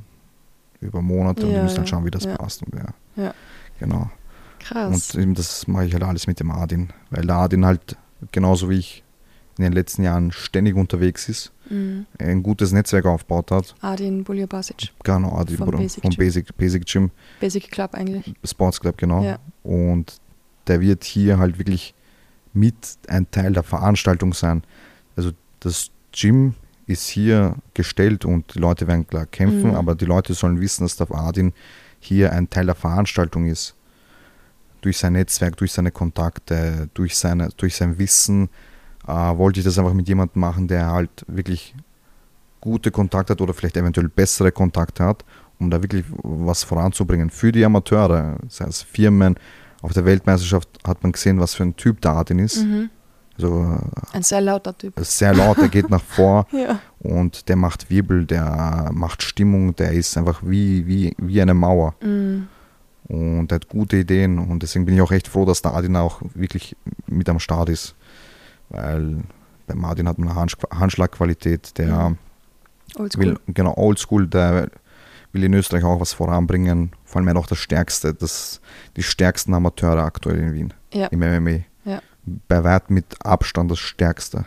Speaker 2: über Monate und
Speaker 1: Ja,
Speaker 2: wir müssen dann
Speaker 1: ja,
Speaker 2: schauen, wie das
Speaker 1: ja.
Speaker 2: passt. Und, ja.
Speaker 1: Ja.
Speaker 2: Genau.
Speaker 1: krass.
Speaker 2: Und eben das mache ich halt alles mit dem Adin, weil der Adin halt genauso wie ich in den letzten Jahren ständig unterwegs ist,
Speaker 1: Mhm.
Speaker 2: ein gutes Netzwerk aufgebaut hat.
Speaker 1: Adin Bulja Basic,
Speaker 2: Genau, Adin
Speaker 1: Vom Basic
Speaker 2: vom. Basic, Basic Gym,
Speaker 1: Basic Club eigentlich.
Speaker 2: Sports Club, genau.
Speaker 1: Ja.
Speaker 2: Und der wird hier halt wirklich mit ein Teil der Veranstaltung sein. Also das Gym ist hier gestellt und die Leute werden klar kämpfen,
Speaker 1: Mhm.
Speaker 2: aber die Leute sollen wissen, dass der Adin hier ein Teil der Veranstaltung ist. Durch sein Netzwerk, durch seine Kontakte, durch, seine, durch sein Wissen äh, wollte ich das einfach mit jemandem machen, der halt wirklich gute Kontakte hat oder vielleicht eventuell bessere Kontakte hat um da wirklich was voranzubringen für die Amateure, das heißt Firmen. Auf der Weltmeisterschaft hat man gesehen, was für ein Typ der Artin ist.
Speaker 1: Mhm.
Speaker 2: Also
Speaker 1: Ein sehr lauter Typ.
Speaker 2: sehr laut, der geht nach vor
Speaker 1: Ja.
Speaker 2: und der macht Wirbel, der macht Stimmung, der ist einfach wie, wie, wie eine Mauer.
Speaker 1: Mhm.
Speaker 2: Und er hat gute Ideen und deswegen bin ich auch echt froh, dass der Adin auch wirklich mit am Start ist. Weil bei Martin hat man eine Handsch Handschlagqualität, der
Speaker 1: Mhm. Oldschool.
Speaker 2: will, genau, oldschool, der will in Österreich auch was voranbringen. Vor allem er auch das stärkste, das, die stärksten Amateure aktuell in Wien
Speaker 1: Ja.
Speaker 2: im MMA.
Speaker 1: Ja.
Speaker 2: Bei weit mit Abstand das stärkste.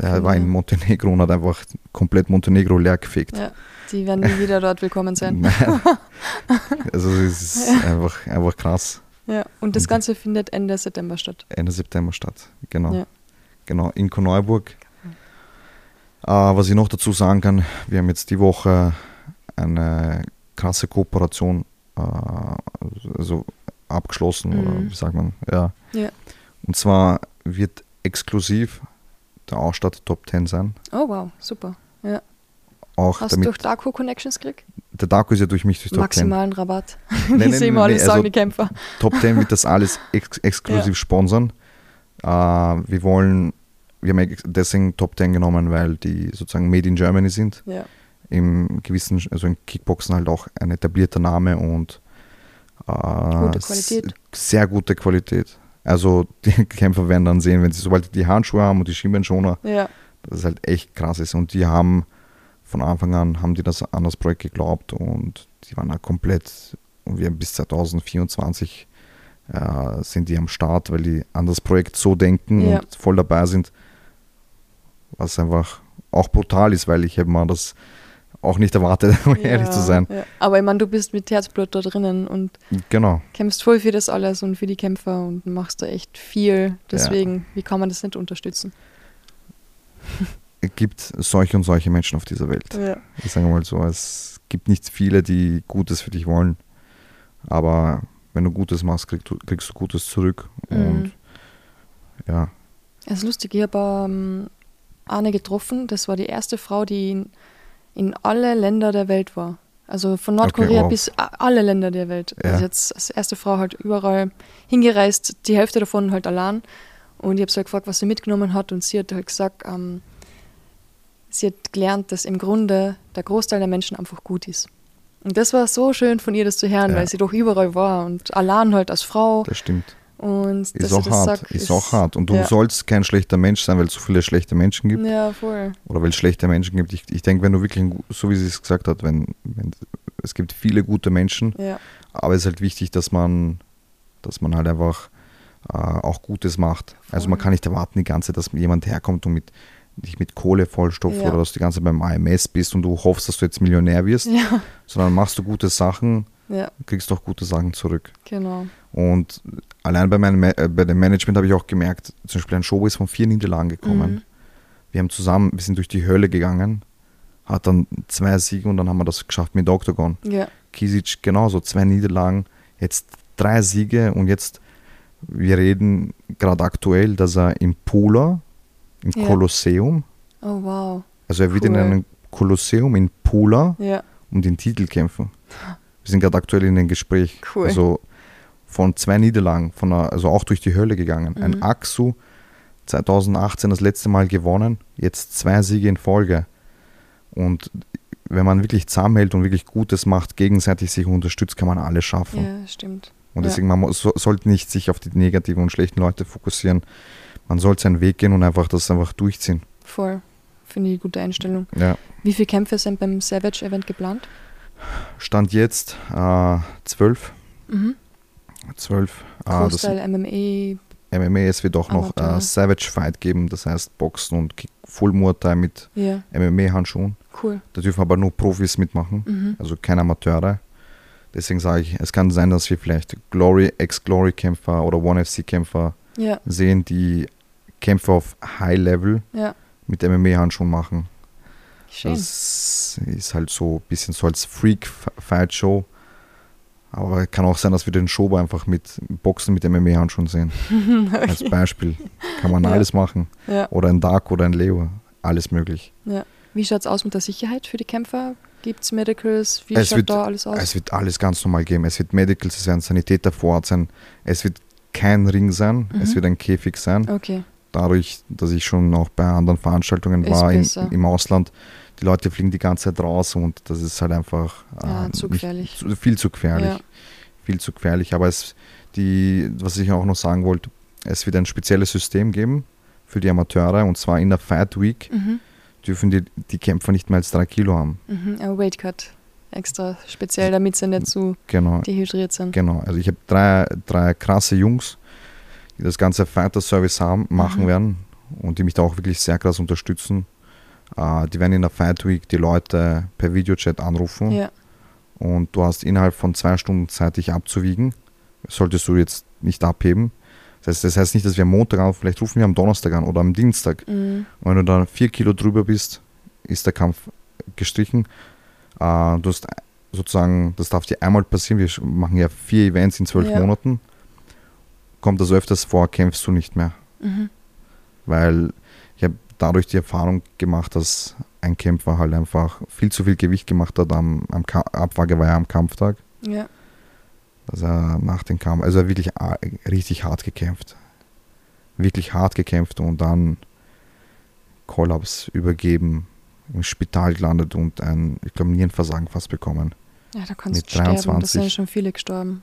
Speaker 2: Er
Speaker 1: Genau.
Speaker 2: war in Montenegro und hat einfach komplett Montenegro leer gefegt.
Speaker 1: Ja. Die werden nie wieder dort willkommen sein.
Speaker 2: Also es ist einfach, einfach krass.
Speaker 1: Ja. Und das
Speaker 2: Und-
Speaker 1: Ganze findet Ende September statt.
Speaker 2: Ende September statt. Genau.
Speaker 1: Ja.
Speaker 2: Genau, in Korneuburg. Äh, was ich noch dazu sagen kann, wir haben jetzt die Woche eine krasse Kooperation äh, also abgeschlossen, oder
Speaker 1: Mhm.
Speaker 2: wie sagt man, ja.
Speaker 1: Ja.
Speaker 2: Und zwar wird exklusiv der Ausstatter Top 10 sein.
Speaker 1: Oh wow, super. Ja.
Speaker 2: Auch
Speaker 1: Hast du durch Darko Connections gekriegt?
Speaker 2: der Darko ist ja durch mich durch Top 10.
Speaker 1: Maximalen Rabatt.
Speaker 2: Nein,
Speaker 1: Wie
Speaker 2: nein, nein, nee,
Speaker 1: sagen,
Speaker 2: also
Speaker 1: die Kämpfer.
Speaker 2: Top 10 wird das alles ex exklusiv sponsern. Äh, wir wollen, wir haben deswegen Top 10 genommen, weil die sozusagen made in Germany sind.
Speaker 1: Ja.
Speaker 2: Im gewissen, also im Kickboxen halt auch ein etablierter Name und äh,
Speaker 1: Gute.
Speaker 2: Sehr gute Qualität. Also die Kämpfer werden dann sehen, wenn sie sobald die Handschuhe haben und die Schienbeinschoner,
Speaker 1: Ja.
Speaker 2: dass es halt echt krass ist. Und die haben von Anfang an haben die das an das Projekt geglaubt und die waren halt komplett und wir haben bis 2024 äh, sind die am Start, weil die an das Projekt so denken
Speaker 1: Ja.
Speaker 2: und voll dabei sind, was einfach auch brutal ist, weil ich hätte mal das auch nicht erwartet, um ehrlich
Speaker 1: ja,
Speaker 2: zu sein.
Speaker 1: Ja. Aber ich meine, du bist mit Herzblut da drinnen und
Speaker 2: Genau.
Speaker 1: kämpfst voll für das alles und für die Kämpfer und machst da echt viel. Deswegen, wie kann man das nicht unterstützen?
Speaker 2: Es gibt solche und solche Menschen auf dieser Welt. Ich sage mal so, es gibt nicht viele, die Gutes für dich wollen. Aber wenn du Gutes machst, kriegst du, kriegst du Gutes zurück. Und
Speaker 1: Mhm.
Speaker 2: ja,
Speaker 1: Es ist lustig, ich habe ähm, eine getroffen, das war die erste Frau, die in, alle Länder der Welt war. Also von Nordkorea
Speaker 2: wow.
Speaker 1: bis alle Länder der Welt.
Speaker 2: Ja.
Speaker 1: Also jetzt als erste Frau halt überall hingereist, die Hälfte davon halt allein. Und ich habe sie halt gefragt, was sie mitgenommen hat und sie hat halt gesagt, ähm, sie hat gelernt, dass im Grunde der Großteil der Menschen einfach gut ist. Und das war so schön von ihr, das zu hören,
Speaker 2: Ja.
Speaker 1: weil sie doch überall war und allein halt als Frau.
Speaker 2: das stimmt.
Speaker 1: Und
Speaker 2: Ist auch hart.
Speaker 1: sagt,
Speaker 2: ist, auch hart. Und du
Speaker 1: ja.
Speaker 2: sollst kein schlechter Mensch sein, weil es so viele schlechte Menschen gibt.
Speaker 1: Ja, voll.
Speaker 2: Oder weil es schlechte Menschen gibt. Ich, ich denke, wenn du wirklich, so wie sie es gesagt hat, wenn, wenn es gibt viele gute Menschen,
Speaker 1: Ja,
Speaker 2: aber es ist halt wichtig, dass man, dass man halt einfach äh, auch Gutes macht. Also man
Speaker 1: Voll.
Speaker 2: kann nicht erwarten die ganze Zeit, dass jemand herkommt und mit, dich mit Kohle vollstopft
Speaker 1: Ja.
Speaker 2: oder dass du die ganze Zeit beim AMS bist und du hoffst, dass du jetzt Millionär wirst,
Speaker 1: ja,
Speaker 2: sondern machst du gute Sachen,
Speaker 1: ja,
Speaker 2: kriegst auch gute Sachen zurück.
Speaker 1: genau.
Speaker 2: Und allein bei, meinem, äh, bei dem Management habe ich auch gemerkt, zum Beispiel ein Show ist von vier Niederlagen gekommen.
Speaker 1: Mhm.
Speaker 2: Wir haben zusammen, wir sind durch die Hölle gegangen, hat dann zwei Siege und dann haben wir das geschafft mit Octagon.
Speaker 1: Ja,
Speaker 2: Kisic genauso, zwei Niederlagen, jetzt drei Siege und jetzt, wir reden gerade aktuell, dass er im Pula, im
Speaker 1: Ja.
Speaker 2: Kolosseum,
Speaker 1: oh wow.
Speaker 2: also er wird in einem Kolosseum in Pula
Speaker 1: Ja,
Speaker 2: um den Titel kämpfen. Wir sind gerade aktuell in dem Gespräch.
Speaker 1: Cool.
Speaker 2: Also von zwei Niederlagen, von einer, also auch durch die Hölle gegangen.
Speaker 1: Mhm.
Speaker 2: Ein Aksu 2018 das letzte Mal gewonnen, jetzt zwei Siege in Folge. Und wenn man wirklich zusammenhält und wirklich Gutes macht, gegenseitig sich unterstützt, kann man alles schaffen.
Speaker 1: ja, stimmt.
Speaker 2: Und
Speaker 1: Ja.
Speaker 2: deswegen, man muss, so, sollte nicht sich auf die negativen und schlechten Leute fokussieren. Man sollte seinen Weg gehen und einfach das einfach durchziehen.
Speaker 1: Voll. Finde ich eine gute Einstellung.
Speaker 2: Ja.
Speaker 1: Wie viele Kämpfe sind beim Savage-Event geplant?
Speaker 2: Stand jetzt äh, 12.
Speaker 1: Mhm.
Speaker 2: 12. Äh,
Speaker 1: Großteil MMA.
Speaker 2: MMA, es wird auch noch äh, Savage Fight geben, das heißt Boxen und Kick, Full Muay Thai mit
Speaker 1: Ja,
Speaker 2: MMA-Handschuhen.
Speaker 1: cool.
Speaker 2: Da dürfen aber nur Profis mitmachen,
Speaker 1: Mhm.
Speaker 2: also keine Amateure. Deswegen sage ich, es kann sein, dass wir vielleicht Glory, Ex-Glory-Kämpfer oder One-FC-Kämpfer
Speaker 1: Ja,
Speaker 2: sehen, die Kämpfe auf High-Level
Speaker 1: ja.
Speaker 2: mit MMA-Handschuhen machen.
Speaker 1: Schön.
Speaker 2: Das ist halt so ein bisschen so als Freak-Fight-Show. Aber kann auch sein, dass wir den Show einfach mit Boxen mit MMA-Handschuhen sehen. Als Beispiel. Kann man
Speaker 1: Ja.
Speaker 2: alles machen.
Speaker 1: ja,
Speaker 2: Oder ein Dark oder ein Leo. Alles möglich.
Speaker 1: ja. Wie schaut es aus mit der Sicherheit für die Kämpfer? Gibt es Medicals? Wie
Speaker 2: Es
Speaker 1: schaut
Speaker 2: wird-
Speaker 1: da alles aus?
Speaker 2: Es wird alles ganz normal geben. Es wird Medicals, es werden Sanitäter vor Ort sein. Es wird kein Ring sein, es
Speaker 1: Mhm.
Speaker 2: wird ein Käfig sein.
Speaker 1: okay.
Speaker 2: Dadurch, dass ich schon auch bei anderen Veranstaltungen
Speaker 1: Ist
Speaker 2: war im,
Speaker 1: besser.
Speaker 2: im Ausland, die Leute fliegen die ganze Zeit raus und das ist halt einfach
Speaker 1: Ja,
Speaker 2: äh,
Speaker 1: zu gefährlich.
Speaker 2: zu, viel zu gefährlich.
Speaker 1: Ja.
Speaker 2: Viel zu gefährlich. Aber es, die, was ich auch noch sagen wollte, es wird ein spezielles System geben für die Amateure und zwar in der Fight Week
Speaker 1: Mhm.
Speaker 2: dürfen die, die Kämpfer nicht mehr als drei Kilo haben.
Speaker 1: Mhm. Ein Weight Cut. Extra speziell, damit sie nicht zu
Speaker 2: Genau.
Speaker 1: dehydriert sind.
Speaker 2: Genau, also ich habe drei, drei krasse Jungs, das ganze Fighter Service haben, machen
Speaker 1: Mhm.
Speaker 2: werden und die mich da auch wirklich sehr krass unterstützen. Äh, die werden in der Fight Week die Leute per Videochat anrufen
Speaker 1: Ja.
Speaker 2: und du hast innerhalb von zwei Stunden Zeit, dich abzuwiegen. Solltest du jetzt nicht abheben. Das heißt, das heißt nicht, dass wir am Montag an, vielleicht rufen wir am Donnerstag an oder am Dienstag.
Speaker 1: Mhm.
Speaker 2: Und wenn du dann vier Kilo drüber bist, ist der Kampf gestrichen. Äh, du hast sozusagen, das darf dir einmal passieren. Wir machen ja vier Events in zwölf
Speaker 1: Ja.
Speaker 2: Monaten. Kommt das öfters vor, kämpfst du nicht mehr.
Speaker 1: Mhm.
Speaker 2: Weil ich habe dadurch die Erfahrung gemacht, dass ein Kämpfer halt einfach viel zu viel Gewicht gemacht hat am, am Ka Abwaage war ja am Kampftag.
Speaker 1: Ja.
Speaker 2: dass er nach dem Kampf, also er hat wirklich a- richtig hart gekämpft. Wirklich hart gekämpft und dann Kollaps übergeben, im Spital gelandet und ein, ich glaube, Nierenversagen fast bekommen.
Speaker 1: Ja, da kannst
Speaker 2: Mit
Speaker 1: du sterben. Da
Speaker 2: 23.
Speaker 1: sind schon viele gestorben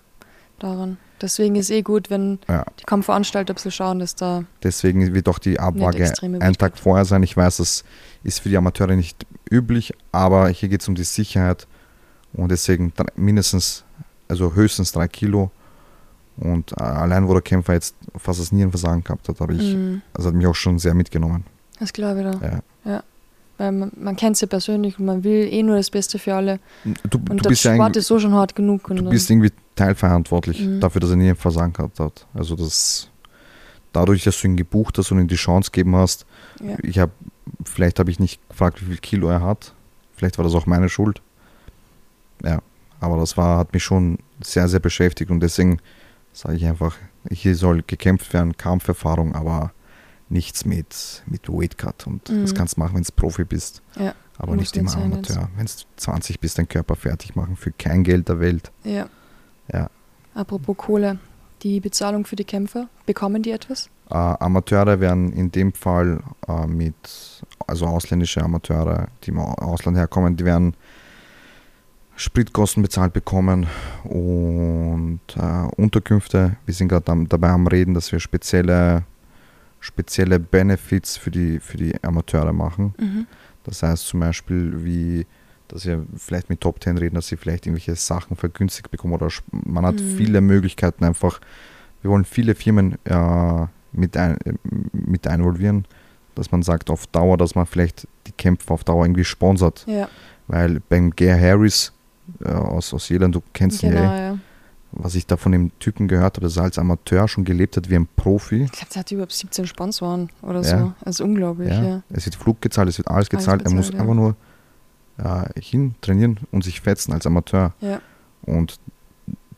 Speaker 1: daran. Deswegen ist eh gut, wenn
Speaker 2: Ja.
Speaker 1: die Kampfveranstalter ein bisschen schauen, dass da
Speaker 2: Deswegen wird auch die Abwaage
Speaker 1: extreme
Speaker 2: einen Tag vorher sein. Ich weiß, das ist für die Amateure nicht üblich, aber hier geht es um die Sicherheit und deswegen mindestens, also höchstens drei Kilo. Und äh, allein, wo der Kämpfer jetzt fast das Nierenversagen gehabt hat, habe ich,
Speaker 1: Mhm.
Speaker 2: also hat mich auch schon sehr mitgenommen.
Speaker 1: Das glaube ich da.
Speaker 2: Ja.
Speaker 1: Weil man, man kennt sie persönlich und man will eh nur das Beste für alle.
Speaker 2: Du,
Speaker 1: Und
Speaker 2: du
Speaker 1: der
Speaker 2: bist ja
Speaker 1: Sport ist so schon hart genug. Und
Speaker 2: du bist irgendwie teilverantwortlich
Speaker 1: Mhm.
Speaker 2: dafür, dass er nie ein Versagen gehabt hat. Also das dadurch, dass du ihn gebucht hast und ihm die Chance gegeben hast,
Speaker 1: ja.
Speaker 2: ich habe, vielleicht habe ich nicht gefragt, wie viel Kilo er hat. Vielleicht war das auch meine Schuld. Ja, aber das war, hat mich schon sehr, sehr beschäftigt und deswegen sage ich einfach, hier soll gekämpft werden, Kampferfahrung, aber nichts mit, mit Weight Cut und das
Speaker 1: Mhm.
Speaker 2: kannst du machen, wenn du Profi bist.
Speaker 1: Ja,
Speaker 2: aber nicht immer. Amateur. Wenn du 20 bist, deinen Körper fertig machen für kein Geld der Welt.
Speaker 1: ja.
Speaker 2: Ja.
Speaker 1: Apropos Kohle. Die Bezahlung für die Kämpfer, bekommen die etwas?
Speaker 2: Äh, Amateure werden in dem Fall äh, mit, also ausländische Amateure, die im Au- Ausland herkommen, die werden Spritkosten bezahlt bekommen und äh, Unterkünfte. Wir sind gerade dabei am Reden, dass wir spezielle, spezielle Benefits für die, für die Amateure machen.
Speaker 1: Mhm.
Speaker 2: Das heißt zum Beispiel, wie, dass wir vielleicht mit Top 10 reden, dass sie vielleicht irgendwelche Sachen vergünstigt bekommen oder man hat
Speaker 1: Mhm.
Speaker 2: viele Möglichkeiten einfach. Wir wollen viele Firmen äh, mit, ein, äh, mit involvieren, dass man sagt auf Dauer, dass man vielleicht die Kämpfe auf Dauer irgendwie sponsert.
Speaker 1: Ja,
Speaker 2: Weil beim Gare Harris äh, aus, aus Irland, du kennst ihn
Speaker 1: genau,
Speaker 2: ja, eh,
Speaker 1: ja.
Speaker 2: was ich da von dem Typen gehört habe, dass er als Amateur schon gelebt hat wie ein Profi.
Speaker 1: Ich glaube, der hat überhaupt 17 Sponsoren oder
Speaker 2: Ja.
Speaker 1: so. Also unglaublich,
Speaker 2: Ja.
Speaker 1: ja.
Speaker 2: Es wird Flug gezahlt, es wird alles
Speaker 1: Alles
Speaker 2: gezahlt. er muss
Speaker 1: bezahlt, ja.
Speaker 2: einfach nur äh, hin trainieren und sich fetzen als Amateur.
Speaker 1: Ja.
Speaker 2: Und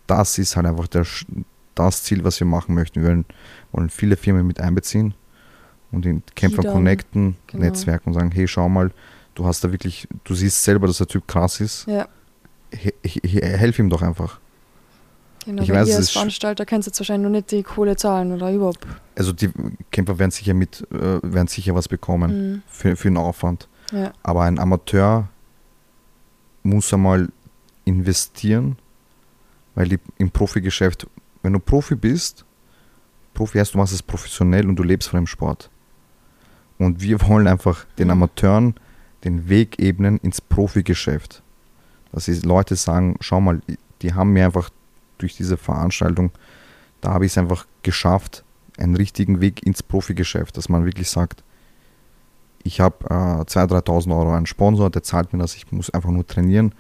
Speaker 2: das ist halt einfach der, das Ziel, was wir machen möchten. Wir wollen, wollen viele Firmen mit einbeziehen und den Kämpfer
Speaker 1: dann-
Speaker 2: connecten,
Speaker 1: genau.
Speaker 2: Netzwerken und sagen, hey, schau mal, du hast da wirklich, du siehst selber, dass der Typ krass ist.
Speaker 1: Ja,
Speaker 2: He, he, he, helf ihm doch einfach.
Speaker 1: genau.
Speaker 2: Ich weiß,
Speaker 1: ihr als Veranstalter könnt jetzt wahrscheinlich noch nicht die Kohle zahlen oder überhaupt.
Speaker 2: Also die Kämpfer werden sicher mit, äh, werden sicher was bekommen
Speaker 1: Mhm.
Speaker 2: für, für den Aufwand.
Speaker 1: Ja,
Speaker 2: Aber ein Amateur muss einmal investieren, weil im Profigeschäft, wenn du Profi bist, Profi heißt, du machst es professionell und du lebst von dem Sport. Und wir wollen einfach den. Amateuren den Weg ebnen ins Profigeschäft. Dass die Leute sagen, schau mal, die haben mir einfach durch diese Veranstaltung, da habe ich es einfach geschafft, einen richtigen Weg ins Profigeschäft, dass man wirklich sagt, ich habe äh, 2.000, 3.000 Euro einen Sponsor, der zahlt mir das, ich muss einfach nur trainieren.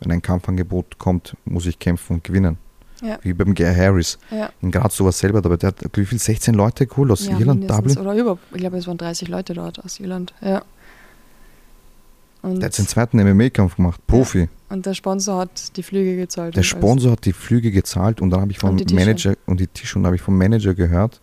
Speaker 2: Wenn ein Kampfangebot kommt, muss ich kämpfen und gewinnen.
Speaker 1: Ja.
Speaker 2: Wie beim Gary Harris.
Speaker 1: ja.
Speaker 2: In Graz sowas selber, aber der hat wie viel 16 Leute geholt aus
Speaker 1: ja
Speaker 2: Irland. Dublin.
Speaker 1: Oder überhaupt. Ich glaube, es waren 30 Leute dort aus Irland. Ja. Und,
Speaker 2: Der hat seinen zweiten MMA-Kampf gemacht, Profi.
Speaker 1: und der Sponsor hat die Flüge gezahlt.
Speaker 2: Der Sponsor hat die Flüge gezahlt und dann habe ich vom
Speaker 1: Und.
Speaker 2: Manager und die Tische und habe ich vom Manager gehört,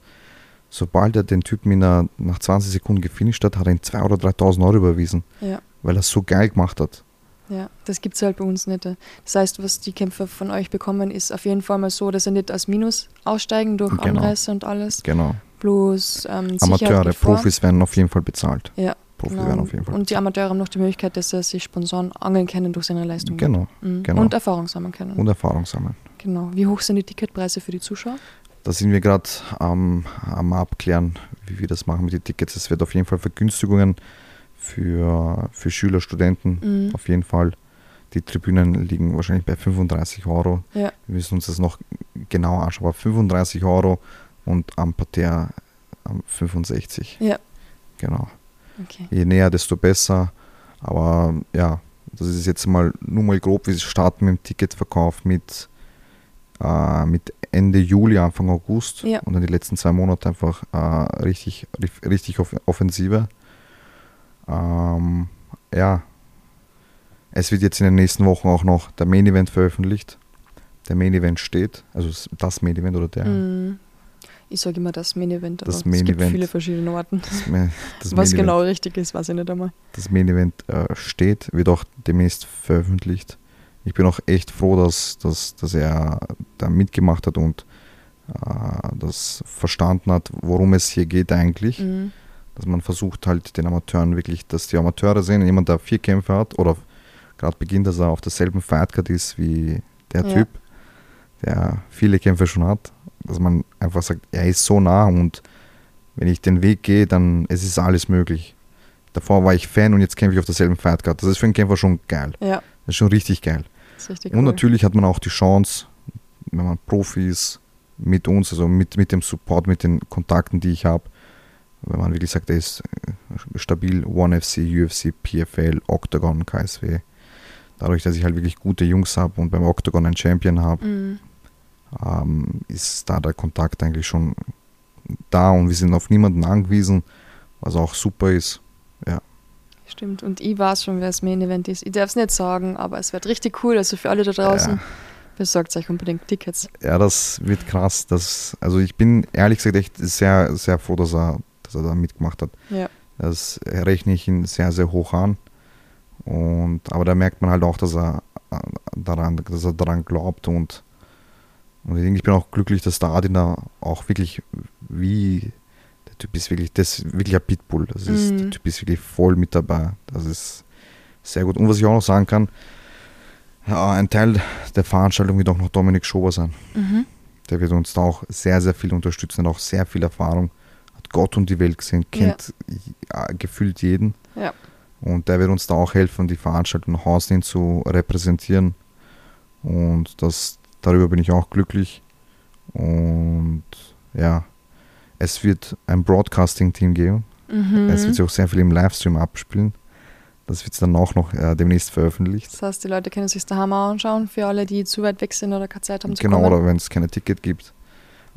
Speaker 2: sobald er den Typen in einer, nach 20 Sekunden gefinisht hat, hat er ihm 2.000 oder 3.000 Euro überwiesen.
Speaker 1: Ja.
Speaker 2: weil er es so geil gemacht hat.
Speaker 1: Ja, das gibt es halt bei uns nicht. Das heißt, was die Kämpfer von euch bekommen, ist auf jeden Fall mal so, dass sie nicht als Minus aussteigen durch
Speaker 2: Genau.
Speaker 1: Anreise und alles.
Speaker 2: Genau.
Speaker 1: Bloß ähm,
Speaker 2: Amateure. Profis werden auf jeden Fall bezahlt.
Speaker 1: Ja,
Speaker 2: Profis
Speaker 1: genau.
Speaker 2: werden auf jeden Fall
Speaker 1: Und die Amateure haben noch die Möglichkeit, dass sie sich Sponsoren angeln können durch seine Leistung.
Speaker 2: Genau.
Speaker 1: Mhm.
Speaker 2: genau.
Speaker 1: Und Erfahrung sammeln können.
Speaker 2: Und Erfahrung sammeln.
Speaker 1: genau. Wie hoch sind die Ticketpreise für die Zuschauer?
Speaker 2: Da sind wir gerade am am Abklären, wie wir das machen mit den Tickets. Es wird auf jeden Fall Vergünstigungen für, für Schüler, Studenten.
Speaker 1: Mhm.
Speaker 2: Auf jeden Fall. Die Tribünen liegen wahrscheinlich bei 35 Euro.
Speaker 1: Ja.
Speaker 2: Wir müssen uns das noch genauer anschauen. Aber 35 Euro und am Parterre ähm, 65.
Speaker 1: Ja.
Speaker 2: Genau.
Speaker 1: Okay.
Speaker 2: Je näher, desto besser. Aber ja, das ist jetzt mal nur mal grob, wie sie starten mit dem Ticketverkauf mit, äh, mit Ende Juli, Anfang August
Speaker 1: Ja.
Speaker 2: und dann die letzten zwei Monate einfach äh, richtig, richtig off Offensive. Ähm, ja, es wird jetzt in den nächsten Wochen auch noch der Main Event veröffentlicht. Der Main Event steht, also das Main Event oder der.
Speaker 1: Mhm. Ich sage immer das Main Event, aber
Speaker 2: Das Main
Speaker 1: es gibt
Speaker 2: Event.
Speaker 1: viele verschiedene Orten.
Speaker 2: Das, Ma- das
Speaker 1: Was
Speaker 2: Main Event.
Speaker 1: genau richtig ist, weiß ich nicht einmal.
Speaker 2: das Main Event äh, steht, wird auch demnächst veröffentlicht. Ich bin auch echt froh, dass, dass, dass er da mitgemacht hat und äh, das verstanden hat, worum es hier geht eigentlich.
Speaker 1: Mhm.
Speaker 2: Dass man versucht halt den Amateuren wirklich, dass die Amateure sehen, jemand, der vier Kämpfe hat oder gerade beginnt, dass er auf derselben Fightcard ist wie der
Speaker 1: Ja.
Speaker 2: Typ, der viele Kämpfe schon hat. Dass man einfach sagt, er ist so nah und wenn ich den Weg gehe, dann es ist alles möglich. Davor war ich Fan und jetzt kämpfe ich auf derselben Fightcard. Das ist für einen Kämpfer schon geil.
Speaker 1: Ja,
Speaker 2: Das ist schon richtig geil.
Speaker 1: Ist
Speaker 2: Und
Speaker 1: cool.
Speaker 2: natürlich hat man auch die Chance, wenn man Profis mit uns, also mit, mit dem Support, mit den Kontakten, die ich habe, wenn man wirklich sagt, er ist äh, stabil, One FC, UFC, PFL, Octagon, KSW. Dadurch, dass ich halt wirklich gute Jungs habe und beim Octagon einen Champion habe,
Speaker 1: Mhm.
Speaker 2: ähm, ist da der Kontakt eigentlich schon da und wir sind auf niemanden angewiesen, was auch super ist.
Speaker 1: Stimmt. Und ich weiß schon, wer das Main Event ist. Ich darf es nicht sagen, aber es wird richtig cool. Also für alle da draußen,
Speaker 2: Ja.
Speaker 1: besorgt euch unbedingt Tickets.
Speaker 2: Ja, das wird krass. Das, also ich bin ehrlich gesagt echt sehr, sehr froh, dass er, dass er da mitgemacht hat.
Speaker 1: Ja.
Speaker 2: Das rechne ich ihn sehr, sehr hoch an. Und, aber da merkt man halt auch, dass er daran, dass er daran glaubt und, und ich denke, ich bin auch glücklich, dass der Adin da auch wirklich wie Typ ist wirklich, das ist wirklich ein Pitbull. Das ist,
Speaker 1: Mhm.
Speaker 2: Der Typ ist wirklich voll mit dabei. Das ist sehr gut. Und was ich auch noch sagen kann, ja, ein Teil der Veranstaltung wird auch noch Dominik Schober sein.
Speaker 1: Mhm.
Speaker 2: Der wird uns da auch sehr, sehr viel unterstützen, hat auch sehr viel Erfahrung, hat Gott und die Welt gesehen, kennt ja, gefühlt jeden.
Speaker 1: Ja.
Speaker 2: Und der wird uns da auch helfen, die Veranstaltung nach hin zu repräsentieren. Und das, darüber bin ich auch glücklich. Und ja, es wird ein Broadcasting-Team geben.
Speaker 1: Mhm.
Speaker 2: Es wird sich auch sehr viel im Livestream abspielen. Das wird dann auch noch äh, demnächst veröffentlicht.
Speaker 1: Das heißt, die Leute können sich daheim anschauen, für alle, die zu weit weg sind oder keine Zeit haben zu
Speaker 2: Genau,
Speaker 1: kommen.
Speaker 2: oder wenn es keine Ticket gibt.